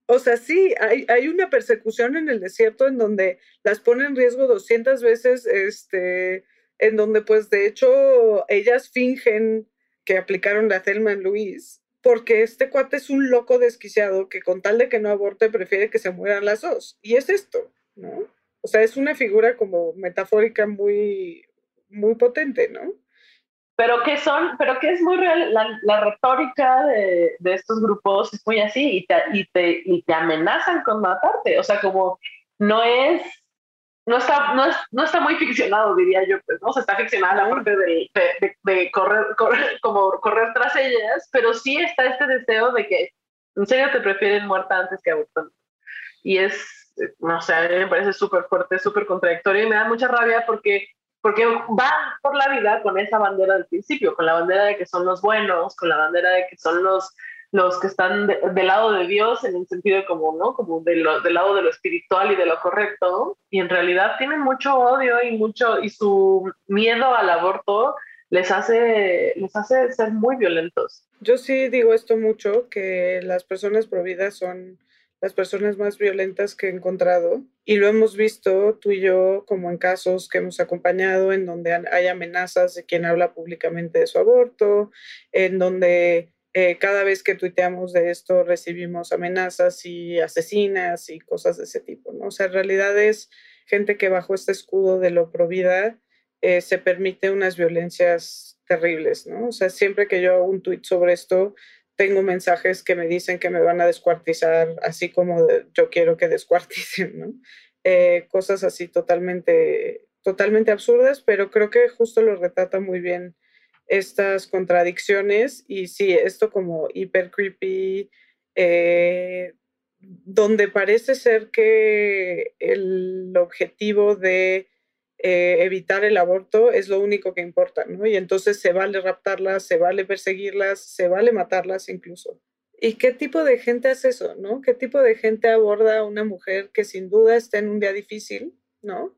O sea, sí, hay, hay, una persecución en el desierto en donde las pone en riesgo 200 veces, este, en donde pues de hecho ellas fingen que aplicaron la Thelma en Luis, porque este cuate es un loco desquiciado que con tal de que no aborte prefiere que se mueran las dos. Y es esto, ¿no? O sea, es una figura como metafórica muy, muy potente, ¿no? pero que son, pero que es muy real, la, la retórica de, de, estos grupos es muy así y te, y, te, y te amenazan con matarte, o sea, como no es, no está, no, es, no está muy ficcionado, diría yo, pues, ¿no? O sea, está ficcionada la parte de, de, de, correr, correr, como correr tras ellas, pero sí está este deseo de que en serio te prefieren muerta antes que abortando. Y es, no sé, a mí me parece súper fuerte, súper contradictorio y me da mucha rabia porque porque van por la vida con esa bandera del principio, con la bandera de que son los buenos, con la bandera de que son los, los que están de, del lado de Dios en el sentido como, ¿no? Como de del lado de lo espiritual y de lo correcto, y en realidad tienen mucho odio y mucho, y su miedo al aborto les hace, les hace ser muy violentos. Yo sí digo esto mucho, que las personas prohibidas son las personas más violentas que he encontrado y lo hemos visto tú y yo como en casos que hemos acompañado en donde hay amenazas de quien habla públicamente de su aborto, en donde eh, cada vez que tuiteamos de esto recibimos amenazas y asesinas y cosas de ese tipo, ¿no? O sea, en realidad es gente que bajo este escudo de lo provida eh, se permite unas violencias terribles, ¿no? O sea, siempre que yo hago un tuit sobre esto, tengo mensajes que me dicen que me van a descuartizar, así como yo quiero que descuarticen, ¿no? Eh, cosas así totalmente, totalmente absurdas, pero creo que justo lo retrata muy bien estas contradicciones y sí, esto como hiper creepy, eh, donde parece ser que el objetivo de eh, evitar el aborto es lo único que importa, ¿no? Y entonces se vale raptarlas, se vale perseguirlas, se vale matarlas incluso. ¿Y qué tipo de gente hace eso, no? ¿Qué tipo de gente aborda a una mujer que sin duda está en un día difícil, ¿no?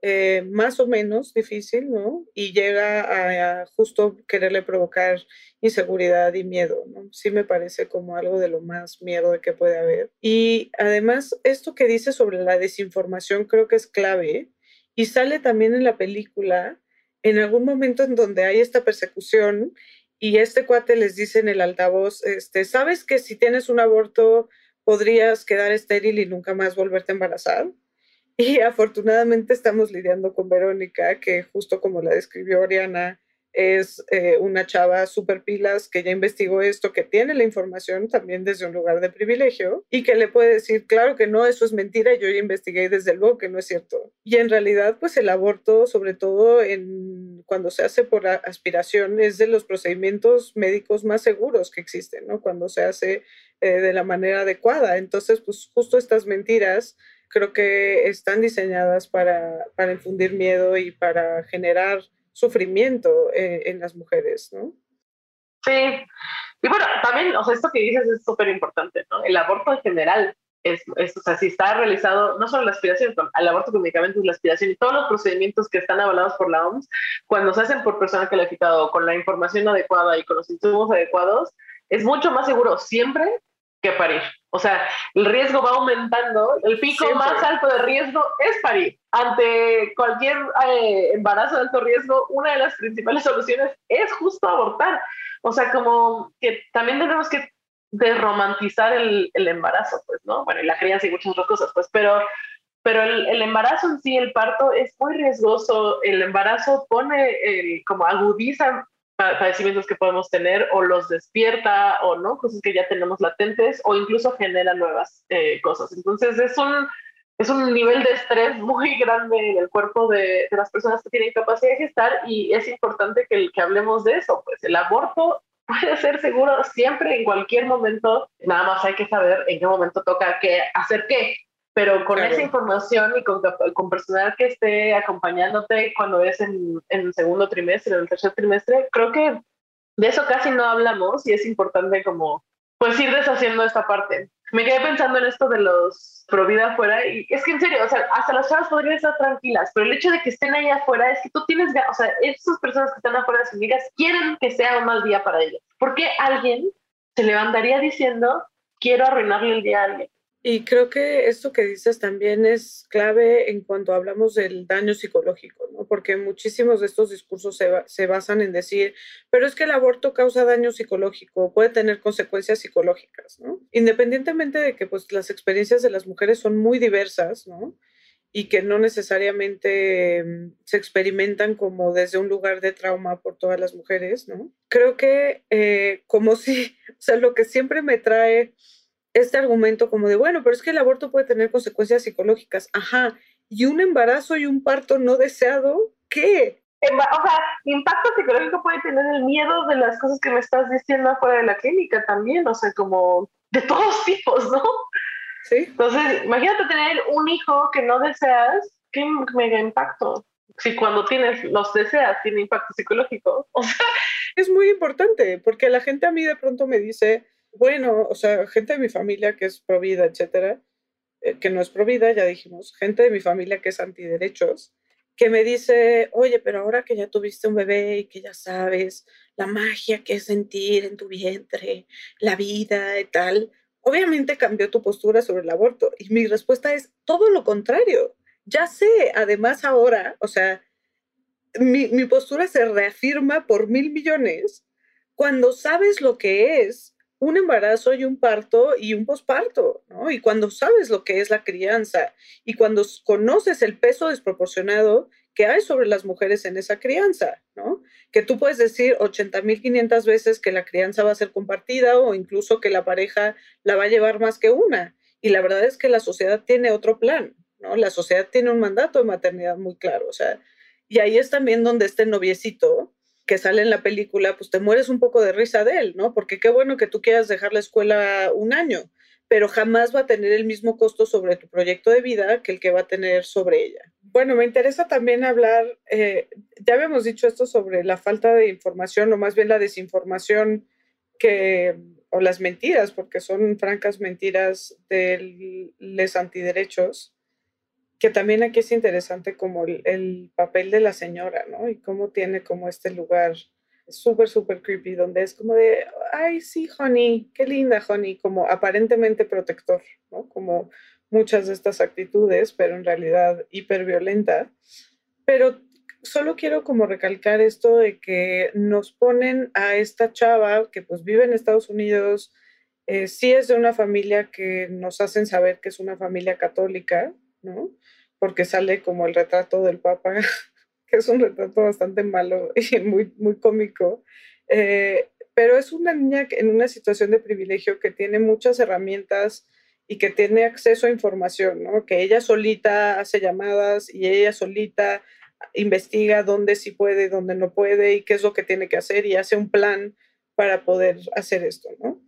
Eh, más o menos difícil, ¿no? Y llega a, justo quererle provocar inseguridad y miedo, ¿no? Sí me parece como algo de lo más miedo que puede haber. Y además, esto que dice sobre la desinformación creo que es clave y sale también en la película en algún momento en donde hay esta persecución y este cuate les dice en el altavoz, este, ¿sabes que si tienes un aborto podrías quedar estéril y nunca más volverte a embarazar? Y afortunadamente estamos lidiando con Verónica, que justo como la describió Oriana, es eh, una chava súper pilas que ya investigó esto, que tiene la información también desde un lugar de privilegio y que le puede decir, claro que no, eso es mentira, yo ya investigué y desde luego que no es cierto. Y en realidad, pues el aborto, sobre todo en, cuando se hace por aspiración, es de los procedimientos médicos más seguros que existen, ¿no? Cuando se hace eh, de la manera adecuada. Entonces, pues justo estas mentiras creo que están diseñadas para, para infundir miedo y para generar sufrimiento eh, en las mujeres, ¿no? Sí, y bueno, también, o sea, esto que dices es súper importante, ¿no? El aborto en general es, es, o sea, si está realizado, no solo la aspiración, el aborto con medicamentos, la aspiración y todos los procedimientos que están avalados por la OMS, cuando se hacen por personal calificado, con la información adecuada y con los insumos adecuados, es mucho más seguro siempre que parir. O sea, el riesgo va aumentando. El pico más alto de riesgo es parir. Ante cualquier eh, embarazo de alto riesgo, una de las principales soluciones es justo abortar. O sea, como que también tenemos que desromantizar el, el embarazo, pues, ¿no? Bueno, y la crianza y muchas otras cosas, pues, pero, pero el, el embarazo en sí, el parto, es muy riesgoso. El embarazo pone, el, como agudiza padecimientos que podemos tener o los despierta o no, cosas que ya tenemos latentes o incluso genera nuevas eh, cosas. Entonces es un, es un nivel de estrés muy grande en el cuerpo de, de, las personas que tienen capacidad de gestar y es importante que, que hablemos de eso, pues el aborto puede ser seguro siempre, en cualquier momento, nada más hay que saber en qué momento toca qué, hacer qué, pero con esa información y con, con, personal que esté acompañándote cuando es en, en, el segundo trimestre, en el tercer trimestre, creo que de eso casi no hablamos y es importante como pues ir deshaciendo esta parte. Me quedé pensando en esto de los pro vida afuera y es que en serio, o sea, hasta las chavas podrían estar tranquilas, pero el hecho de que estén ahí afuera es que tú tienes, o sea, esas personas que están afuera de sus amigas quieren que sea un mal día para ellos. ¿Por qué alguien se levantaría diciendo quiero arruinarle el día a alguien? Y creo que esto que dices también es clave en cuanto hablamos del daño psicológico, ¿no? Porque muchísimos de estos discursos se, se, basan en decir, pero es que el aborto causa daño psicológico, puede tener consecuencias psicológicas, ¿no? Independientemente de que pues las experiencias de las mujeres son muy diversas, ¿no? Y que no necesariamente mm, se experimentan como desde un lugar de trauma por todas las mujeres, ¿no? Creo que eh, como si, o sea, lo que siempre me trae este argumento como de, bueno, pero es que el aborto puede tener consecuencias psicológicas. Ajá, y un embarazo y un parto no deseado, ¿qué? O sea, impacto psicológico puede tener el miedo de las cosas que me estás diciendo afuera de la clínica también, o sea, como de todos tipos, ¿no? Sí. Entonces, imagínate tener un hijo que no deseas, qué mega impacto. Si cuando tienes, los deseas, tiene impacto psicológico. O sea, es muy importante, porque la gente a mí de pronto me dice, bueno, o sea, gente de mi familia que es provida, etcétera, eh, que no es provida, ya dijimos, gente de mi familia que es antiderechos, que me dice, oye, pero ahora que ya tuviste un bebé y que ya sabes la magia que es sentir en tu vientre, la vida y tal, obviamente cambió tu postura sobre el aborto. Y mi respuesta es todo lo contrario. Ya sé, además ahora, o sea, mi, mi postura se reafirma por mil millones cuando sabes lo que es un embarazo y un parto y un posparto, ¿no? Y cuando sabes lo que es la crianza y cuando conoces el peso desproporcionado que hay sobre las mujeres en esa crianza, ¿no? Que tú puedes decir 80.500 veces que la crianza va a ser compartida o incluso que la pareja la va a llevar más que una. Y la verdad es que la sociedad tiene otro plan, ¿no? La sociedad tiene un mandato de maternidad muy claro, o sea, y ahí es también donde este noviecito que sale en la película, pues te mueres un poco de risa de él, ¿no? Porque qué bueno que tú quieras dejar la escuela un año, pero jamás va a tener el mismo costo sobre tu proyecto de vida que el que va a tener sobre ella. bueno, me interesa también hablar, eh, ya habíamos dicho esto sobre la falta de información o más bien la desinformación que, o las mentiras, porque son francas mentiras de los antiderechos, que también aquí es interesante como el, el papel de la señora, ¿no? Y cómo tiene como este lugar súper, súper creepy, donde es como de, ay, sí, honey, qué linda, honey, como aparentemente protector, ¿no? Como muchas de estas actitudes, pero en realidad hiperviolenta. Pero solo quiero como recalcar esto de que nos ponen a esta chava que pues vive en Estados Unidos, eh, sí es de una familia que nos hacen saber que es una familia católica, ¿no? Porque sale como el retrato del Papa, que es un retrato bastante malo y muy, muy cómico. Eh, pero es una niña en una situación de privilegio que tiene muchas herramientas y que tiene acceso a información, ¿no? Que ella solita hace llamadas y ella solita investiga dónde sí puede, dónde no puede y qué es lo que tiene que hacer y hace un plan para poder hacer esto, ¿no?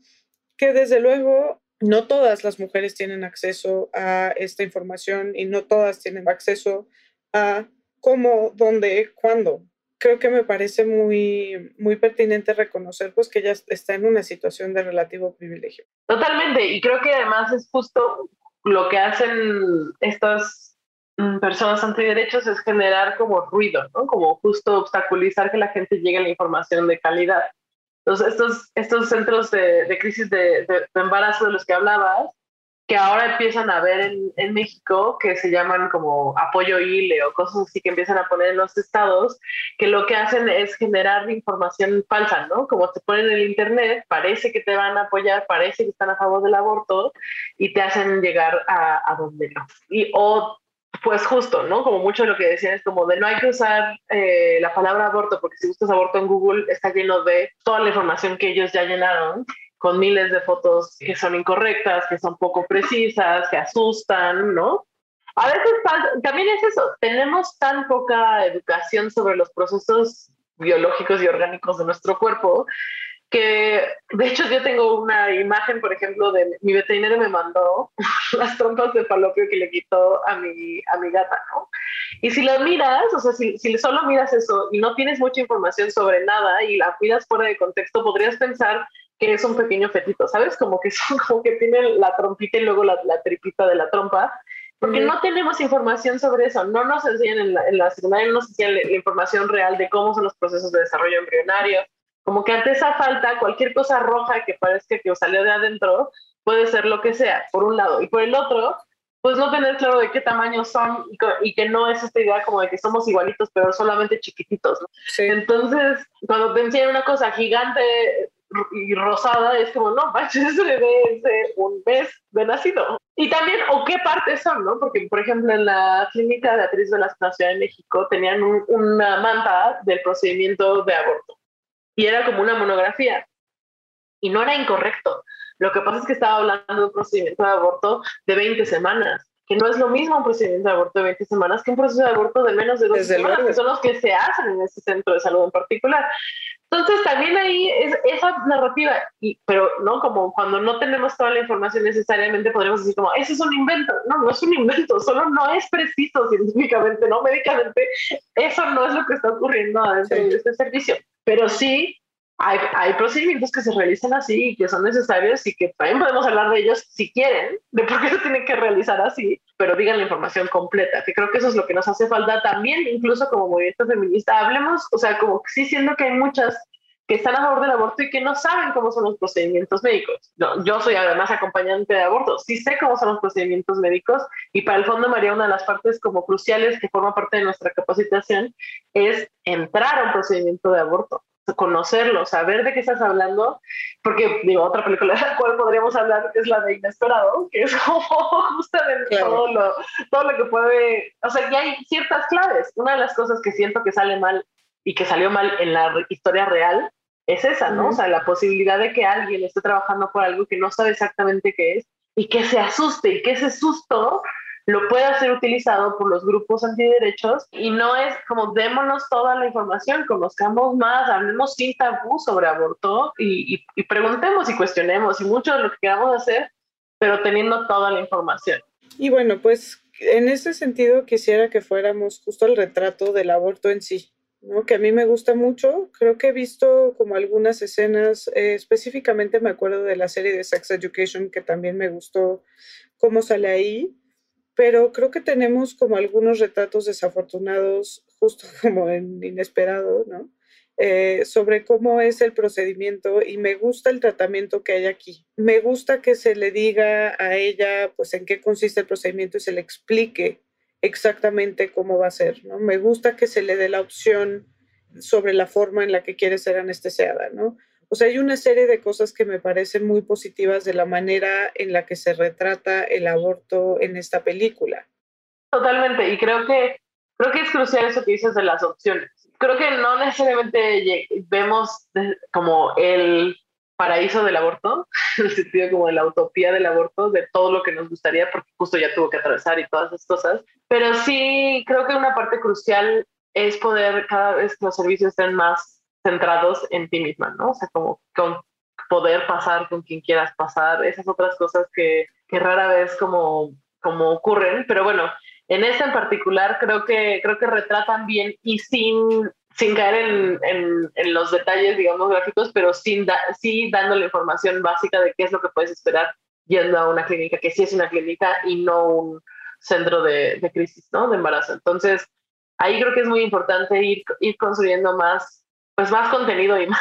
Que desde luego no todas las mujeres tienen acceso a esta información y no todas tienen acceso a cómo, dónde, cuándo, creo que me parece muy, muy pertinente reconocer pues que ella está en una situación de relativo privilegio. Totalmente, y creo que además es justo lo que hacen estas mm, personas antiderechos es generar como ruido, ¿no? Como justo obstaculizar que la gente llegue a la información de calidad. Entonces, estos, estos centros de, de crisis de, de, de embarazo de los que hablabas, que ahora empiezan a ver en, en, México, que se llaman como apoyo ILE o cosas así que empiezan a poner en los estados, que lo que hacen es generar información falsa, ¿no? Como te ponen en el Internet, parece que te van a apoyar, parece que están a favor del aborto y te hacen llegar a, a donde no. Y, o pues justo, ¿no? Como mucho de lo que decían es como de no hay que usar eh, la palabra aborto porque si buscas aborto en Google está lleno de toda la información que ellos ya llenaron con miles de fotos que son incorrectas, que son poco precisas, que asustan, ¿no? A veces también es eso, tenemos tan poca educación sobre los procesos biológicos y orgánicos de nuestro cuerpo que de hecho yo tengo una imagen, por ejemplo, de mi veterinario me mandó las trompas de falopio que le quitó a mi, a mi gata, ¿no? Y si lo miras, o sea, si, si solo miras eso y no tienes mucha información sobre nada y la miras fuera de contexto, podrías pensar que es un pequeño fetito, ¿sabes? Como que son como que tiene la trompita y luego la, la tripita de la trompa, porque no tenemos información sobre eso, no nos enseñan en la, en la secundaria, no nos enseñan la, la, información real de cómo son los procesos de desarrollo embrionario, como que ante esa falta, cualquier cosa roja que parezca que salió de adentro puede ser lo que sea, por un lado, y por el otro, pues no tener claro de qué tamaño son y, y, que no es esta idea como de que somos igualitos, pero solamente chiquititos. ¿no? Sí. Entonces, cuando te enseñan una cosa gigante y rosada, es como, no, manches, es de un mes de nacido. Y también, o qué partes son, ¿no? Porque, por ejemplo, en la clínica de Atriz de la Ciudad de México tenían un, una manta del procedimiento de aborto. Y era como una monografía. Y no era incorrecto. Lo que pasa es que estaba hablando de un procedimiento de aborto de 20 semanas que no es lo mismo un procedimiento de aborto de 20 semanas que un proceso de aborto de menos de dos semanas, que son los que se hacen en ese centro de salud en particular. Entonces también ahí es esa narrativa, y, pero no como cuando no tenemos toda la información necesariamente podríamos decir como, ese es un invento. No, no es un invento, solo no es preciso científicamente, no médicamente. Eso no es lo que está ocurriendo dentro sí. de este servicio. Pero sí hay, hay, procedimientos que se realizan así y que son necesarios y que también podemos hablar de ellos si quieren, de por qué se tienen que realizar así, pero digan la información completa, que creo que eso es lo que nos hace falta también, incluso como movimiento feminista. Hablemos, o sea, como sí siendo que hay muchas que están a favor del aborto y que no saben cómo son los procedimientos médicos. No, yo soy además acompañante de aborto, sí sé cómo son los procedimientos médicos y para el Fondo María una de las partes como cruciales que forma parte de nuestra capacitación es entrar a un procedimiento de aborto conocerlo, saber de qué estás hablando, porque digo, otra película de la cual podríamos hablar es la de Inesperado, que es como justamente claro. todo, lo, todo lo que puede, o sea, ya hay ciertas claves. Una de las cosas que siento que sale mal y que salió mal en la historia real es esa, ¿no? Uh -huh. O sea, la posibilidad de que alguien esté trabajando por algo que no sabe exactamente qué es y que se asuste y que ese susto lo pueda ser utilizado por los grupos antiderechos y no es como démonos toda la información, conozcamos más, hablemos sin tabú sobre aborto y, y, y preguntemos y cuestionemos y mucho de lo que queramos hacer, pero teniendo toda la información. Y bueno, pues en ese sentido quisiera que fuéramos justo el retrato del aborto en sí, ¿no? que a mí me gusta mucho. Creo que he visto como algunas escenas, eh, específicamente me acuerdo de la serie de Sex Education, que también me gustó cómo sale ahí, pero creo que tenemos como algunos retratos desafortunados, justo como en inesperado, ¿no? Eh, sobre cómo es el procedimiento y me gusta el tratamiento que hay aquí. Me gusta que se le diga a ella pues en qué consiste el procedimiento y se le explique exactamente cómo va a ser, ¿no? Me gusta que se le dé la opción sobre la forma en la que quiere ser anestesiada, ¿no? O sea, hay una serie de cosas que me parecen muy positivas de la manera en la que se retrata el aborto en esta película. Totalmente, y creo que creo que es crucial eso que dices de las opciones creo que no necesariamente vemos como el paraíso del aborto, en el sentido como de la utopía del aborto, de todo lo que nos gustaría, porque justo ya tuvo que atravesar y todas esas cosas. Pero sí creo que una parte crucial es poder cada vez que los servicios estén más centrados en ti misma, ¿no? O sea, como con poder pasar con quien quieras pasar, esas otras cosas que, rara vez como, como ocurren. Pero bueno, en esta en particular creo que, creo que retratan bien y sin, sin caer en, en, los detalles, digamos, gráficos, pero sin sí dando la información básica de qué es lo que puedes esperar yendo a una clínica, que sí es una clínica y no un centro de, de crisis, ¿no? De embarazo. Entonces, ahí creo que es muy importante ir, ir construyendo más, pues más contenido y más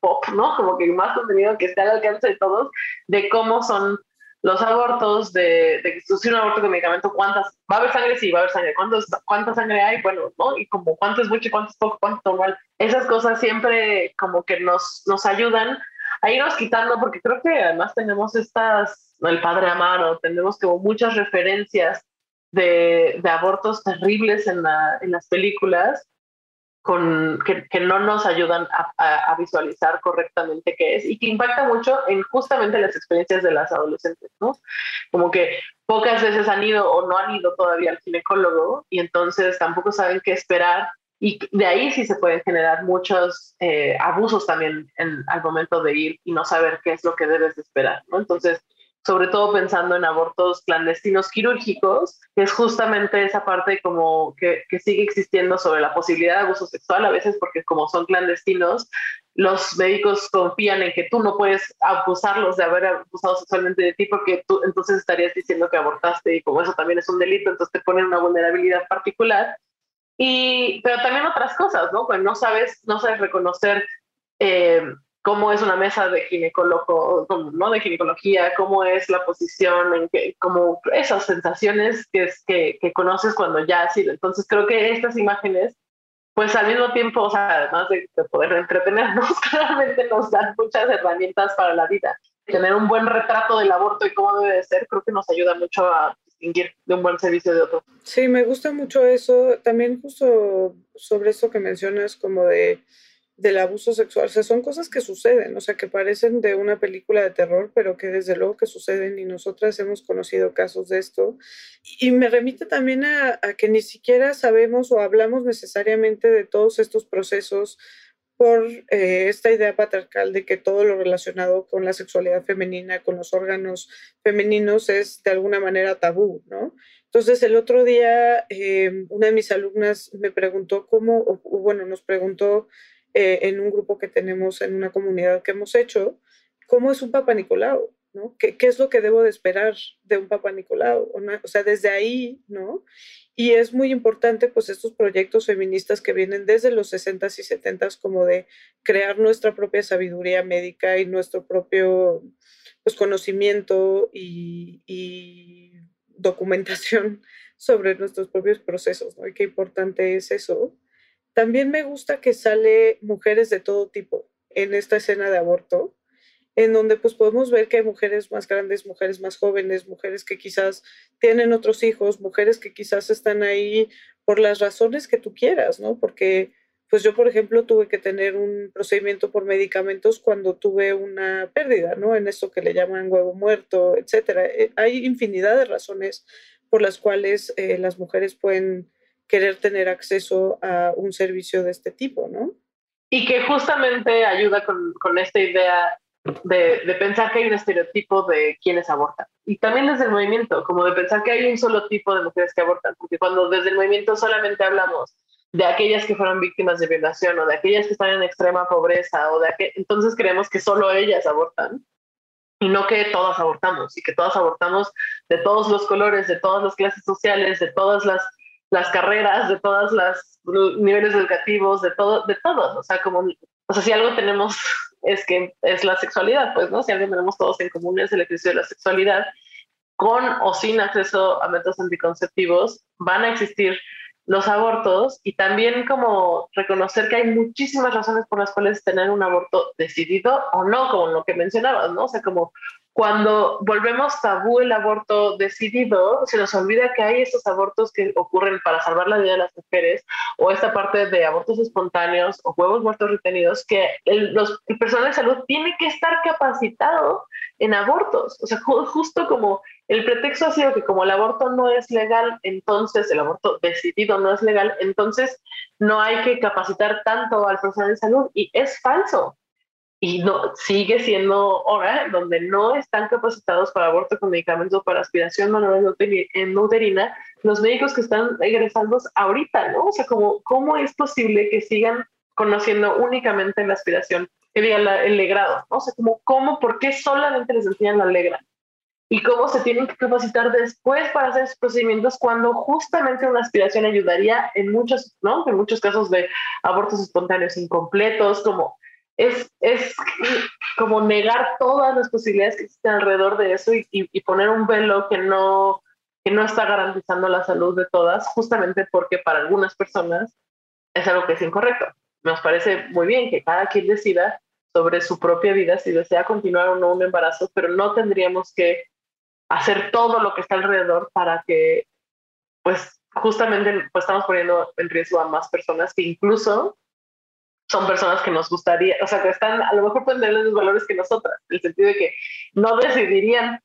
pop, ¿no? Como que más contenido que esté al alcance de todos, de cómo son los abortos, de, de que si un aborto con medicamento, ¿cuántas? ¿Va a haber sangre? Sí, va a haber sangre. ¿Cuántos, ¿Cuánta sangre hay? Bueno, ¿no? Y como cuánto es mucho, cuánto es poco, cuánto es normal. Esas cosas siempre como que nos, nos ayudan a irnos quitando, porque creo que además tenemos estas, el padre Amaro, tenemos como muchas referencias de, de abortos terribles en, la, en las películas que, no nos ayudan a, visualizar correctamente qué es y que impacta mucho en justamente las experiencias de las adolescentes, ¿no? Como que pocas veces han ido o no han ido todavía al ginecólogo y entonces tampoco saben qué esperar y de ahí sí se pueden generar muchos eh, abusos también en, al momento de ir y no saber qué es lo que debes de esperar, ¿no? Entonces, sobre todo pensando en abortos clandestinos quirúrgicos, que es justamente esa parte como que, que, sigue existiendo sobre la posibilidad de abuso sexual, a veces porque como son clandestinos, los médicos confían en que tú no puedes acusarlos de haber abusado sexualmente de ti porque tú entonces estarías diciendo que abortaste y como eso también es un delito, entonces te ponen una vulnerabilidad particular. Y, pero también otras cosas, ¿no? Pues no sabes, no sabes reconocer eh, cómo es una mesa de ginecólogo, ¿no? De ginecología, cómo es la posición, en que, como esas sensaciones que, que, que conoces cuando ya has sido. Entonces creo que estas imágenes, pues al mismo tiempo, o sea, además de, de poder entretenernos, claramente nos dan muchas herramientas para la vida. Tener un buen retrato del aborto y cómo debe de ser, creo que nos ayuda mucho a distinguir de un buen servicio de otro. Sí, me gusta mucho eso. También justo sobre eso que mencionas, como de del abuso sexual. O sea, son cosas que suceden, o sea, que parecen de una película de terror, pero que desde luego que suceden y nosotras hemos conocido casos de esto. Y me remite también a, que ni siquiera sabemos o hablamos necesariamente de todos estos procesos por eh, esta idea patriarcal de que todo lo relacionado con la sexualidad femenina, con los órganos femeninos, es de alguna manera tabú, ¿no? Entonces, el otro día, eh, una de mis alumnas me preguntó cómo, o, bueno, nos preguntó eh, en un grupo que tenemos, en una comunidad que hemos hecho, cómo es un Papa Nicolau, ¿no? ¿Qué, ¿Qué, es lo que debo de esperar de un Papa Nicolau? ¿no? O sea, desde ahí, ¿no? Y es muy importante, pues, estos proyectos feministas que vienen desde los 60s y 70s, como de crear nuestra propia sabiduría médica y nuestro propio, pues, conocimiento y, y documentación sobre nuestros propios procesos, ¿no? Y qué importante es eso. También me gusta que sale mujeres de todo tipo en esta escena de aborto, en donde pues podemos ver que hay mujeres más grandes, mujeres más jóvenes, mujeres que quizás tienen otros hijos, mujeres que quizás están ahí por las razones que tú quieras, ¿no? Porque pues yo, por ejemplo, tuve que tener un procedimiento por medicamentos cuando tuve una pérdida, ¿no? En esto que le llaman huevo muerto, etcétera. Eh, hay infinidad de razones por las cuales eh, las mujeres pueden querer tener acceso a un servicio de este tipo, ¿no? Y que justamente ayuda con, con esta idea de, de, pensar que hay un estereotipo de quienes abortan. Y también desde el movimiento, como de pensar que hay un solo tipo de mujeres que abortan, porque cuando desde el movimiento solamente hablamos de aquellas que fueron víctimas de violación o de aquellas que están en extrema pobreza o de aquel, entonces creemos que solo ellas abortan y no que todas abortamos y que todas abortamos de todos los colores, de todas las clases sociales, de todas las, las carreras, de todos los niveles educativos, de todo, de todos, o sea, como, o sea, si algo tenemos es que es la sexualidad, pues, ¿no? Si algo tenemos todos en común es el ejercicio de la sexualidad, con o sin acceso a métodos anticonceptivos, van a existir los abortos y también como reconocer que hay muchísimas razones por las cuales tener un aborto decidido o no, como lo que mencionabas, ¿no? O sea, como cuando volvemos tabú el aborto decidido, se nos olvida que hay estos abortos que ocurren para salvar la vida de las mujeres, o esta parte de abortos espontáneos o huevos muertos retenidos, que el, los, el personal de salud tiene que estar capacitado en abortos. O sea, justo como el pretexto ha sido que como el aborto no es legal, entonces el aborto decidido no es legal, entonces no hay que capacitar tanto al personal de salud. Y es falso y no sigue siendo hora donde no están capacitados para aborto con medicamentos para aspiración manual en uterina los médicos que están egresando ahorita, ¿no? O sea, como, ¿cómo es posible que sigan conociendo únicamente la aspiración, que digan el legrado, ¿no? O sea, como, ¿cómo, por qué solamente les enseñan la legra? Y cómo se tienen que capacitar después para hacer esos procedimientos cuando justamente una aspiración ayudaría en muchos, ¿no? En muchos casos de abortos espontáneos incompletos, como es, es como negar todas las posibilidades que existen alrededor de eso y, y, poner un velo que no, que no está garantizando la salud de todas, justamente porque para algunas personas es algo que es incorrecto. Nos parece muy bien que cada quien decida sobre su propia vida si desea continuar o no un embarazo, pero no tendríamos que hacer todo lo que está alrededor para que, pues, justamente pues, estamos poniendo en riesgo a más personas que incluso son personas que nos gustaría, o sea, que están, a lo mejor pueden tener los valores que nosotras, en el sentido de que no decidirían,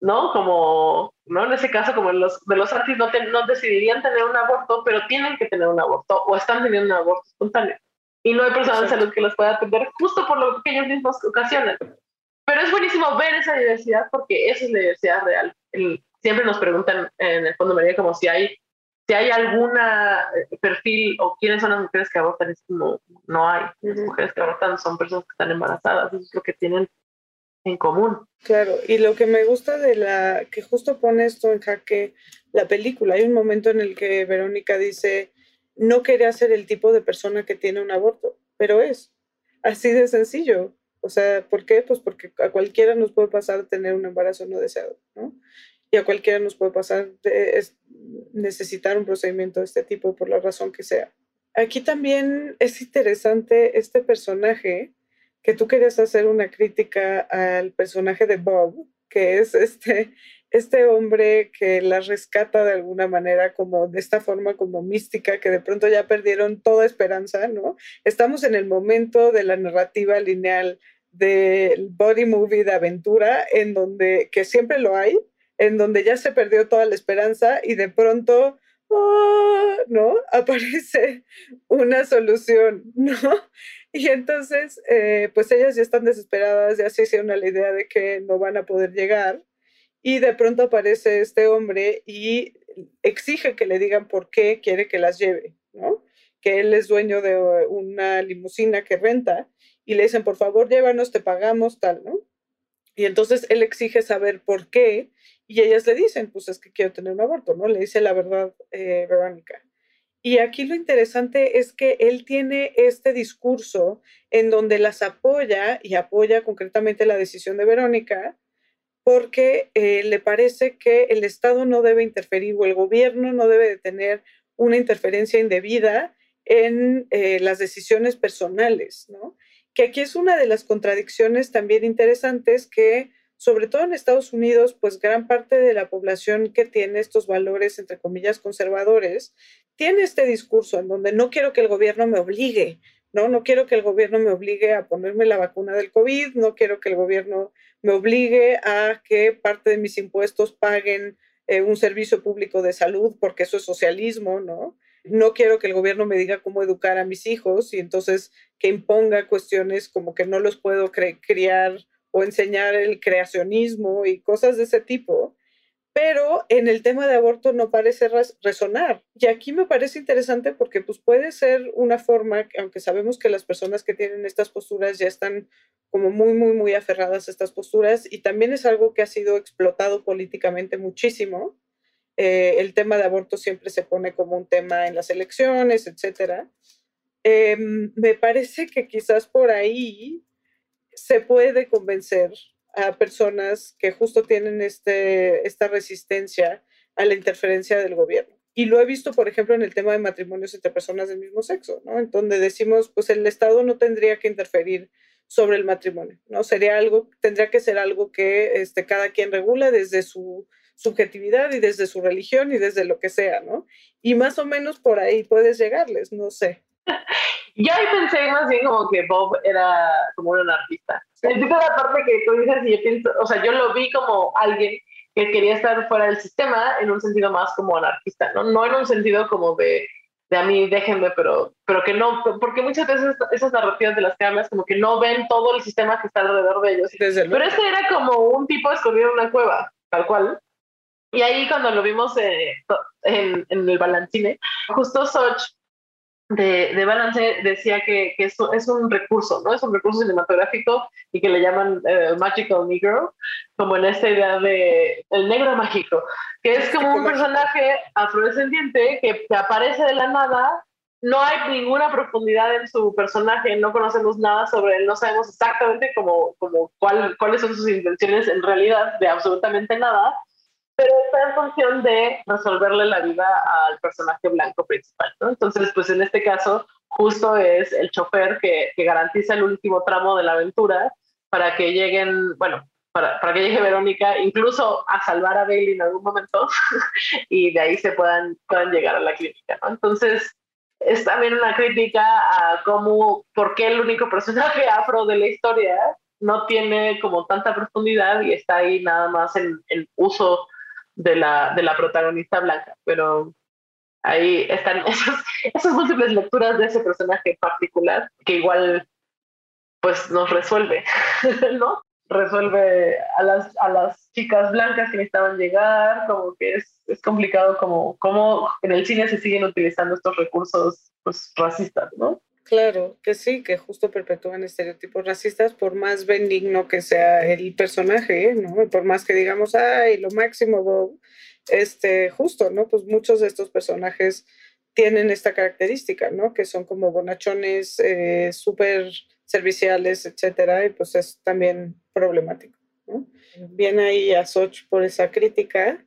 ¿no? Como, ¿no? En ese caso, como los de los artis no, no decidirían tener un aborto, pero tienen que tener un aborto o están teniendo un aborto espontáneo. Y no hay personas de salud que los pueda atender justo por lo que ellos mismos ocasionan. Pero es buenísimo ver esa diversidad porque esa es la diversidad real. siempre nos preguntan en el Fondo María como si hay si hay alguna eh, perfil o quiénes son las mujeres que abortan, es como no hay. Las mujeres que abortan son personas que están embarazadas, eso es lo que tienen en común. Claro, y lo que me gusta de la, que justo pone esto en jaque la película, hay un momento en el que Verónica dice, no quería ser el tipo de persona que tiene un aborto, pero es así de sencillo. O sea, ¿por qué? Pues porque a cualquiera nos puede pasar tener un embarazo no deseado, ¿no? Y a cualquiera nos puede pasar de necesitar un procedimiento de este tipo por la razón que sea. Aquí también es interesante este personaje que tú querías hacer una crítica al personaje de Bob, que es este, este hombre que la rescata de alguna manera, como de esta forma como mística, que de pronto ya perdieron toda esperanza, ¿no? Estamos en el momento de la narrativa lineal del body movie de aventura, en donde, que siempre lo hay, en donde ya se perdió toda la esperanza y de pronto, ¡ah! ¿no? Aparece una solución, ¿no? Y entonces, eh, pues ellas ya están desesperadas, ya se hicieron la idea de que no van a poder llegar y de pronto aparece este hombre y exige que le digan por qué quiere que las lleve, ¿no? Que él es dueño de una limusina que renta y le dicen, por favor, llévanos, te pagamos, tal, ¿no? Y entonces él exige saber por qué y ellas le dicen, pues es que quiero tener un aborto, ¿no? Le dice la verdad eh, Verónica. Y aquí lo interesante es que él tiene este discurso en donde las apoya y apoya concretamente la decisión de Verónica porque eh, le parece que el Estado no debe interferir o el gobierno no debe de tener una interferencia indebida en eh, las decisiones personales, ¿no? Que aquí es una de las contradicciones también interesantes que sobre todo en Estados Unidos, pues gran parte de la población que tiene estos valores, entre comillas, conservadores, tiene este discurso en donde no quiero que el gobierno me obligue, ¿no? No quiero que el gobierno me obligue a ponerme la vacuna del COVID, no quiero que el gobierno me obligue a que parte de mis impuestos paguen eh, un servicio público de salud, porque eso es socialismo, ¿no? No quiero que el gobierno me diga cómo educar a mis hijos y entonces que imponga cuestiones como que no los puedo criar o enseñar el creacionismo y cosas de ese tipo, pero en el tema de aborto no parece resonar. Y aquí me parece interesante porque pues puede ser una forma, aunque sabemos que las personas que tienen estas posturas ya están como muy, muy, muy aferradas a estas posturas y también es algo que ha sido explotado políticamente muchísimo. Eh, el tema de aborto siempre se pone como un tema en las elecciones, etc. Em, me parece que quizás por ahí se puede convencer a personas que justo tienen este, esta resistencia a la interferencia del gobierno. Y lo he visto, por ejemplo, en el tema de matrimonios entre personas del mismo sexo, ¿no? En donde decimos, pues el Estado no tendría que interferir sobre el matrimonio, ¿no? Sería algo, tendría que ser algo que este, cada quien regula desde su subjetividad y desde su religión y desde lo que sea, ¿no? Y más o menos por ahí puedes llegarles, no sé. Yo ahí pensé más bien como que Bob era como un anarquista. El tipo de la parte que tú dices, y yo pienso, o sea, yo lo vi como alguien que quería estar fuera del sistema en un sentido más como anarquista, ¿no? No en un sentido como de, de a mí déjenme, pero, pero que no, porque muchas veces esas narrativas de las que hablas como que no ven todo el sistema que está alrededor de ellos. pero este era como un tipo escondido en una cueva, tal cual. Y ahí cuando lo vimos eh, en, en, el Balancine, justo Soch de, de, Balance decía que, que esto es un recurso, ¿no? Es un recurso cinematográfico y que le llaman eh, Magical Negro, como en esta idea de el negro mágico, que es como un personaje afrodescendiente que, que aparece de la nada, no hay ninguna profundidad en su personaje, no conocemos nada sobre él, no sabemos exactamente cómo, cómo cuál, cuáles son sus intenciones en realidad de absolutamente nada, pero está en función de resolverle la vida al personaje blanco principal, ¿no? Entonces, pues en este caso, justo es el chofer que, que garantiza el último tramo de la aventura para que lleguen, bueno, para, para, que llegue Verónica, incluso a salvar a Bailey en algún momento, y de ahí se puedan, puedan llegar a la clínica, ¿no? Entonces, es también una crítica a cómo, por qué el único personaje afro de la historia no tiene como tanta profundidad y está ahí nada más en, en uso de la, de la protagonista blanca, pero ahí están esas, múltiples lecturas de ese personaje particular que igual pues nos resuelve, ¿no? Resuelve a las, a las chicas blancas que necesitaban llegar, como que es, es complicado como, como en el cine se siguen utilizando estos recursos pues racistas, ¿no? Claro, que sí, que justo perpetúan estereotipos racistas por más benigno que sea el personaje, ¿no? Por más que digamos, ay, lo máximo, este, justo, ¿no? Pues muchos de estos personajes tienen esta característica, ¿no? Que son como bonachones, eh, súper serviciales, etcétera, y pues es también problemático, ¿no? Bien ahí a Soch por esa crítica.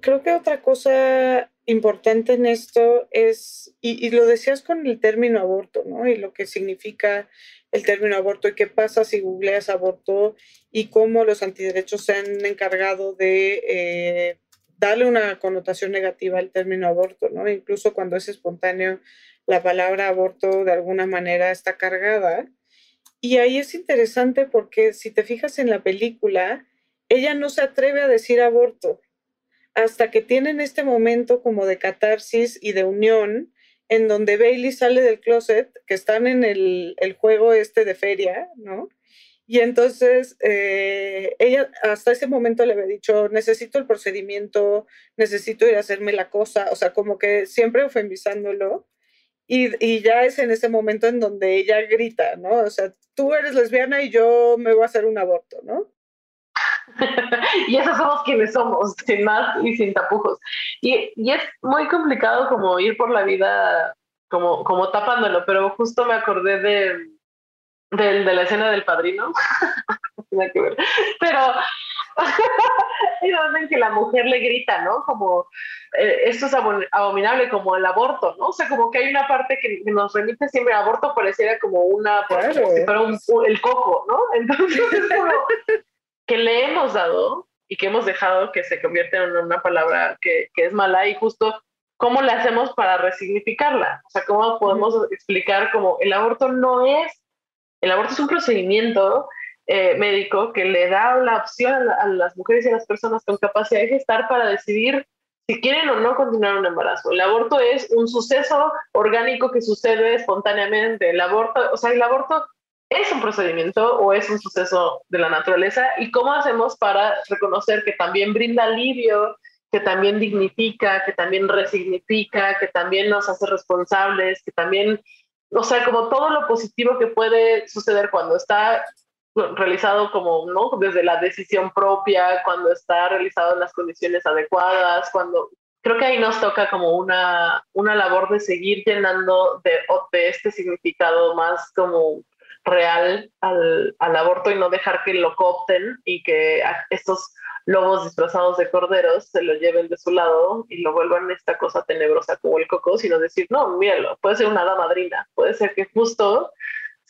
Creo que otra cosa importante en esto es, y, lo decías con el término aborto, ¿no? Y lo que significa el término aborto y qué pasa si googleas aborto y cómo los antiderechos se han encargado de eh, darle una connotación negativa al término aborto, ¿no? Incluso cuando es espontáneo, la palabra aborto de alguna manera está cargada. Y ahí es interesante porque si te fijas en la película, ella no se atreve a decir aborto, hasta que tienen este momento como de catarsis y de unión, en donde Bailey sale del closet, que están en el, juego este de feria, ¿no? Y entonces eh, ella hasta ese momento le había dicho, necesito el procedimiento, necesito ir a hacerme la cosa, o sea, como que siempre ofendizándolo. Y, y, ya es en ese momento en donde ella grita, ¿no? O sea, tú eres lesbiana y yo me voy a hacer un aborto, ¿no? y esos somos quienes somos, sin más y sin tapujos. Y, y, es muy complicado como ir por la vida como, como tapándolo, pero justo me acordé de, de, de la escena del padrino. pero en que la mujer le grita, ¿no? Como eh, esto es abominable, como el aborto, ¿no? O sea, como que hay una parte que, nos remite siempre, aborto pareciera como una, como si fuera un, el coco, ¿no? Entonces es como, que le hemos dado y que hemos dejado que se convierta en una palabra que, que es mala y justo cómo le hacemos para resignificarla. O sea, cómo podemos explicar cómo el aborto no es, el aborto es un procedimiento eh, médico que le da la opción a, las mujeres y a las personas con capacidad de gestar para decidir si quieren o no continuar un embarazo. El aborto es un suceso orgánico que sucede espontáneamente. El aborto, o sea, el aborto es un procedimiento o es un suceso de la naturaleza y cómo hacemos para reconocer que también brinda alivio, que también dignifica, que también resignifica, que también nos hace responsables, que también, o sea, como todo lo positivo que puede suceder cuando está realizado como, ¿no? Desde la decisión propia, cuando está realizado en las condiciones adecuadas, cuando creo que ahí nos toca como una, una labor de seguir llenando de, de este significado más como real al, al, aborto y no dejar que lo coopten y que estos lobos disfrazados de corderos se lo lleven de su lado y lo vuelvan esta cosa tenebrosa como el coco, sino decir, no, míralo, puede ser una hada madrina, puede ser que justo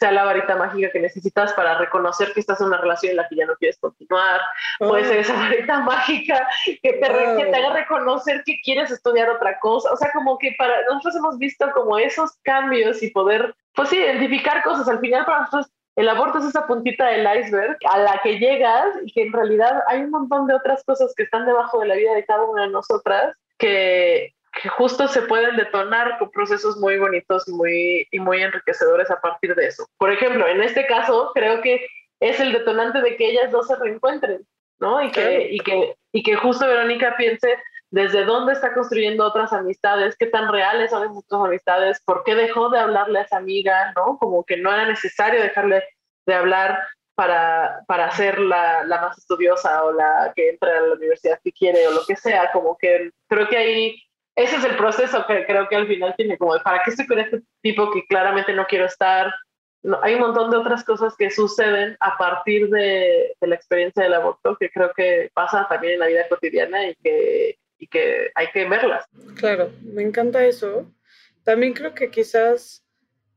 sea la varita mágica que necesitas para reconocer que estás en una relación en la que ya no quieres continuar. Puede ser esa varita mágica que te, haga reconocer que quieres estudiar otra cosa. O sea, como que para nosotros hemos visto como esos cambios y poder, pues sí, identificar cosas. Al final para nosotros el aborto es esa puntita del iceberg a la que llegas y que en realidad hay un montón de otras cosas que están debajo de la vida de cada una de nosotras que, que justo se pueden detonar con procesos muy bonitos muy, y muy enriquecedores a partir de eso. Por ejemplo, en este caso, creo que es el detonante de que ellas dos se reencuentren, ¿no? Y que, y que, y que justo Verónica piense desde dónde está construyendo otras amistades, qué tan reales son esas amistades, por qué dejó de hablarle a esa amiga, ¿no? Como que no era necesario dejarle de hablar para, para ser la, la, más estudiosa o la que entra a la universidad que quiere o lo que sea, como que creo que ahí ese es el proceso que creo que al final tiene como, ¿para qué estoy con este tipo que claramente no quiero estar? No, hay un montón de otras cosas que suceden a partir de, de, la experiencia del aborto que creo que pasa también en la vida cotidiana y que, y que hay que verlas. Claro, me encanta eso. También creo que quizás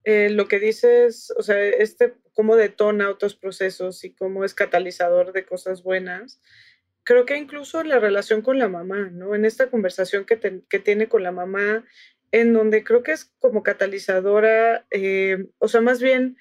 eh, lo que dices, o sea, este cómo detona otros procesos y cómo es catalizador de cosas buenas, creo que incluso la relación con la mamá, ¿no? En esta conversación que, que tiene con la mamá, en donde creo que es como catalizadora, eh, o sea, más bien,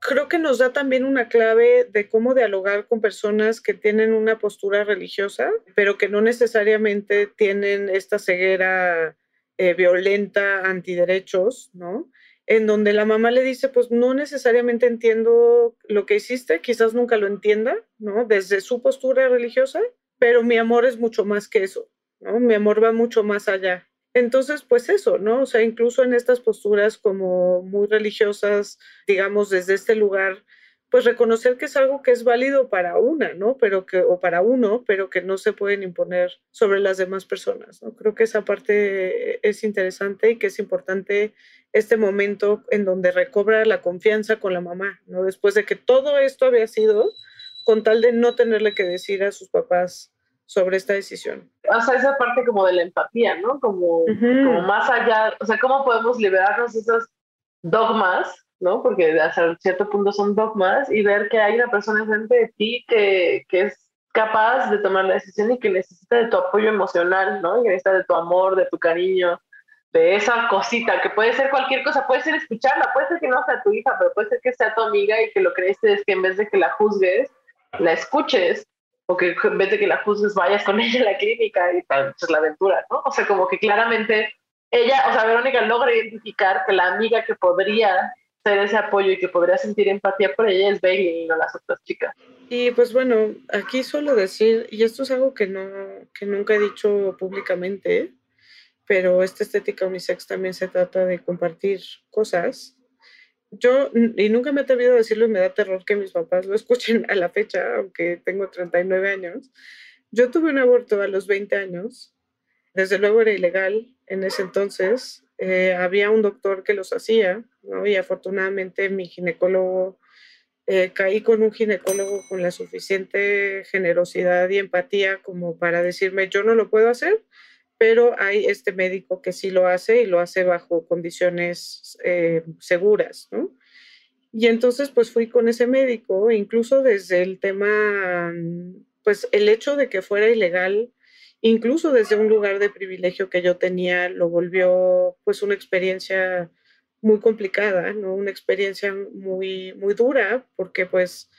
creo que nos da también una clave de cómo dialogar con personas que tienen una postura religiosa, pero que no necesariamente tienen esta ceguera eh, violenta antiderechos, ¿no? en donde la mamá le dice, pues no necesariamente entiendo lo que hiciste, quizás nunca lo entienda, ¿no? Desde su postura religiosa, pero mi amor es mucho más que eso, ¿no? Mi amor va mucho más allá. Entonces, pues eso, ¿no? O sea, incluso en estas posturas como muy religiosas, digamos, desde este lugar, pues reconocer que es algo que es válido para una, ¿no? Pero que, o para uno, pero que no se pueden imponer sobre las demás personas, ¿no? Creo que esa parte es interesante y que es importante este momento en donde recobra la confianza con la mamá, ¿no? Después de que todo esto había sido con tal de no tenerle que decir a sus papás sobre esta decisión. O sea, esa parte como de la empatía, ¿no? Como, como más allá, o sea, ¿cómo podemos liberarnos de esos dogmas ¿no? Porque hasta cierto punto son dogmas y ver que hay una persona enfrente de ti que, que es capaz de tomar la decisión y que necesita de tu apoyo emocional, ¿no? Y que necesita de tu amor, de tu cariño, de esa cosita, que puede ser cualquier cosa, puede ser escucharla, puede ser que no sea tu hija, pero puede ser que sea tu amiga y que lo necesites es que en vez de que la juzgues, la escuches, o que en que la juzgues vayas con ella a la clínica y tal, pues la aventura, ¿no? O sea, como que claramente ella, o sea, Verónica logra identificar que la amiga que podría ser ese apoyo y que podría sentir empatía por ella es Bailey y no las otras chicas. Y pues bueno, aquí suelo decir, y esto es algo que, no, que nunca he dicho públicamente, pero esta estética unisex también se trata de compartir cosas. Yo, y nunca me he atrevido a decirlo y me da terror que mis papás lo escuchen a la fecha, aunque tengo 39 años. Yo tuve un aborto a los 20 años. Desde luego era ilegal en ese entonces. Eh, había un doctor que los hacía, ¿no? Y afortunadamente mi ginecólogo, eh, caí con un ginecólogo con la suficiente generosidad y empatía como para decirme, yo no lo puedo hacer, pero hay este médico que sí lo hace y lo hace bajo condiciones eh, seguras, ¿no? Y entonces pues fui con ese médico, incluso desde el tema, pues el hecho de que fuera ilegal incluso desde un lugar de privilegio que yo tenía, lo volvió pues una experiencia muy complicada, ¿no? Una experiencia muy, muy dura, porque pues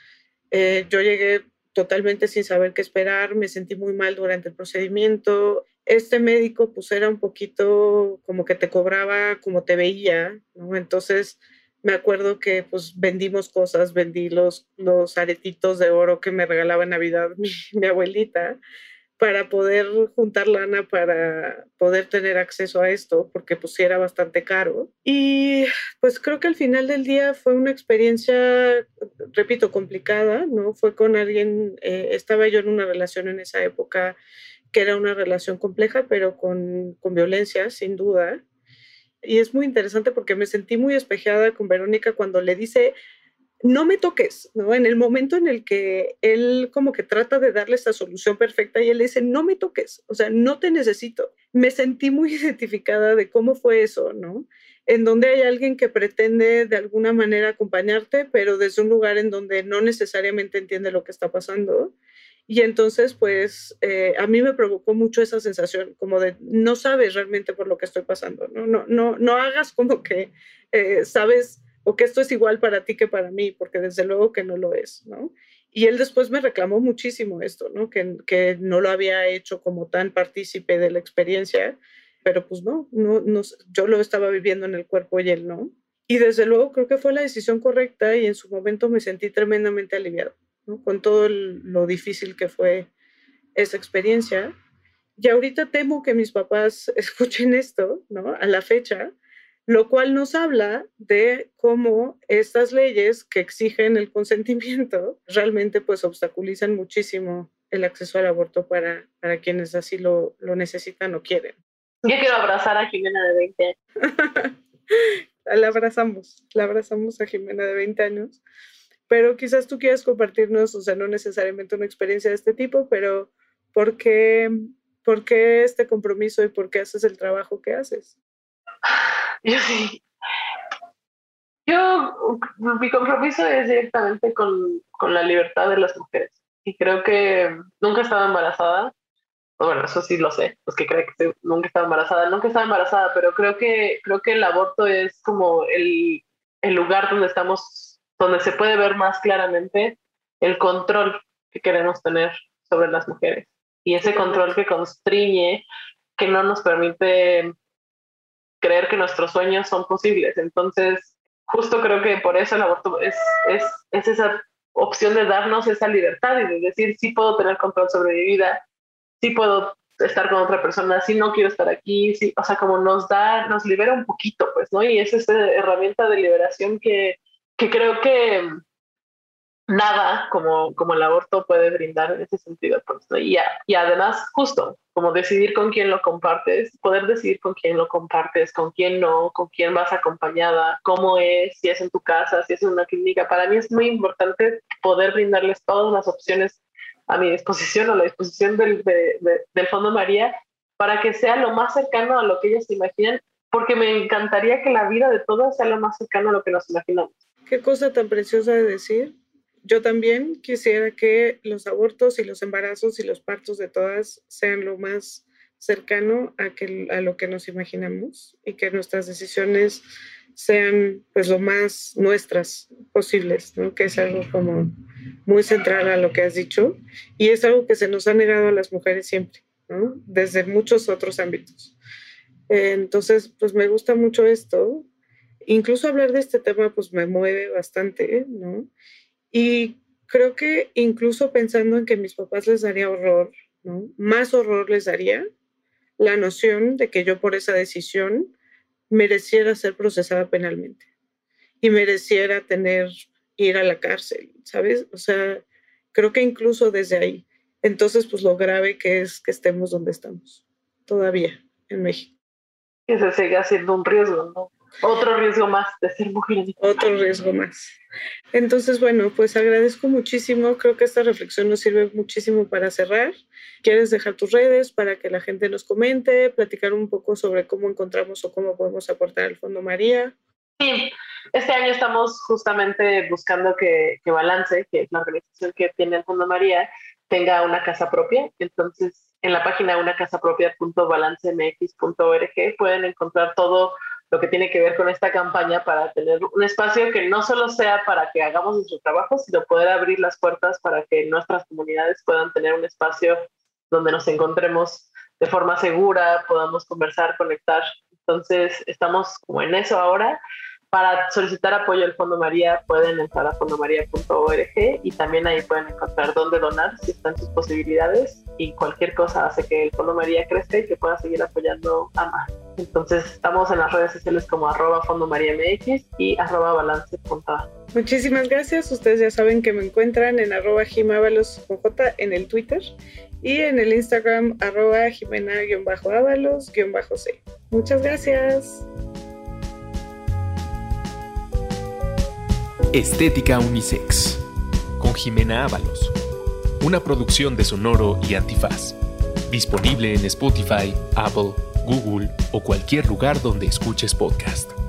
eh, yo llegué totalmente sin saber qué esperar, me sentí muy mal durante el procedimiento. Este médico pues era un poquito como que te cobraba como te veía, ¿no? Entonces me acuerdo que pues vendimos cosas, vendí los, los aretitos de oro que me regalaba en Navidad mi, abuelita para poder juntar lana para poder tener acceso a esto, porque pues era bastante caro. Y pues creo que al final del día fue una experiencia, repito, complicada, ¿no? Fue con alguien, eh, estaba yo en una relación en esa época que era una relación compleja, pero con, con violencia, sin duda. Y es muy interesante porque me sentí muy espejeada con Verónica cuando le dice, no me toques, ¿no? En el momento en el que él como que trata de darle esta solución perfecta y él le dice, no me toques, o sea, no te necesito. Me sentí muy identificada de cómo fue eso, ¿no? En donde hay alguien que pretende de alguna manera acompañarte, pero desde un lugar en donde no necesariamente entiende lo que está pasando. Y entonces, pues, eh, a mí me provocó mucho esa sensación, como de no sabes realmente por lo que estoy pasando, ¿no? No, no, no hagas como que eh, sabes o que esto es igual para ti que para mí, porque desde luego que no lo es, ¿no? Y él después me reclamó muchísimo esto, ¿no? Que, que no lo había hecho como tan partícipe de la experiencia, pero pues no, no, no, yo lo estaba viviendo en el cuerpo y él no. Y desde luego creo que fue la decisión correcta y en su momento me sentí tremendamente aliviado, ¿no? Con todo lo difícil que fue esa experiencia. Y ahorita temo que mis papás escuchen esto, ¿no? A la fecha, lo cual nos habla de cómo estas leyes que exigen el consentimiento realmente pues obstaculizan muchísimo el acceso al aborto para, para quienes así lo, lo necesitan o quieren. Yo quiero abrazar a Jimena de 20 años. la abrazamos, la abrazamos a Jimena de 20 años, pero quizás tú quieras compartirnos, o sea, no necesariamente una experiencia de este tipo, pero ¿por qué, por qué este compromiso y por qué haces el trabajo que haces? Yo sí. Yo, mi compromiso es directamente con, con la libertad de las mujeres. Y creo que nunca he estado embarazada. Bueno, eso sí lo sé, los que creen que nunca he estado embarazada, nunca he estado embarazada, pero creo que, creo que el aborto es como el, el lugar donde estamos, donde se puede ver más claramente el control que queremos tener sobre las mujeres. Y ese control que constriñe, que no nos permite creer que nuestros sueños son posibles. Entonces, justo creo que por eso el aborto es, es, es esa opción de darnos esa libertad y de decir, sí puedo tener control sobre mi vida, sí puedo estar con otra persona, sí no quiero estar aquí, sí, o sea, como nos da, nos libera un poquito, pues, ¿no? Y es esa herramienta de liberación que, que creo que nada como, como el aborto puede brindar en ese sentido. Pues, y, y además, justo, como decidir con quién lo compartes, poder decidir con quién lo compartes, con quién no, con quién vas acompañada, cómo es, si es en tu casa, si es en una clínica. Para mí es muy importante poder brindarles todas las opciones a mi disposición o a la disposición del, del Fondo María para que sea lo más cercano a lo que ellas se imaginan, porque me encantaría que la vida de todas sea lo más cercano a lo que nos imaginamos. Qué cosa tan preciosa de decir yo también quisiera que los abortos y los embarazos y los partos de todas sean lo más cercano a, que, a lo que nos imaginamos y que nuestras decisiones sean pues lo más nuestras posibles, ¿no? que es algo como muy central a lo que has dicho y es algo que se nos ha negado a las mujeres siempre, ¿no? desde muchos otros ámbitos. entonces, pues me gusta mucho esto. Incluso hablar de este tema pues me mueve bastante, ¿no? Y creo que incluso pensando en que mis papás les daría horror, ¿no? Más horror les daría la noción de que yo por esa decisión mereciera ser procesada penalmente y mereciera tener ir a la cárcel, ¿sabes? O sea, creo que incluso desde ahí. Entonces, pues lo grave que es que estemos donde estamos, todavía, en México. Que se siga siendo un riesgo, ¿no? Otro riesgo más de ser mujer. Otro riesgo más. Entonces, bueno, pues agradezco muchísimo. Creo que esta reflexión nos sirve muchísimo para cerrar. ¿Quieres dejar tus redes para que la gente nos comente, platicar un poco sobre cómo encontramos o cómo podemos aportar al Fondo María? Sí, este año estamos justamente buscando que, que Balance, que es la organización que tiene el Fondo María, tenga una casa propia. Entonces, en la página unacasapropia.balancemx.org pueden encontrar todo lo que tiene que ver con esta campaña para tener un espacio que no solo sea para que hagamos nuestro trabajo, sino poder abrir las puertas para que nuestras comunidades puedan tener un espacio donde nos encontremos de forma segura, podamos conversar, conectar. Entonces, estamos como en eso ahora. Para solicitar apoyo al Fondo María pueden entrar a fondomaría.org y también ahí pueden encontrar dónde donar si están sus posibilidades y cualquier cosa hace que el Fondo María crezca y que pueda seguir apoyando a más. Entonces estamos en las redes sociales como arroba Fondo MX y arroba balance. Muchísimas gracias. Ustedes ya saben que me encuentran en arroba jimábalos con J en el Twitter y en el Instagram arroba jimena-ábalos-c. Muchas gracias. Estética Unisex con Jimena Ábalos. Una producción de Sonoro y Antifaz. Disponible en Spotify, Apple, Google o cualquier lugar donde escuches podcast.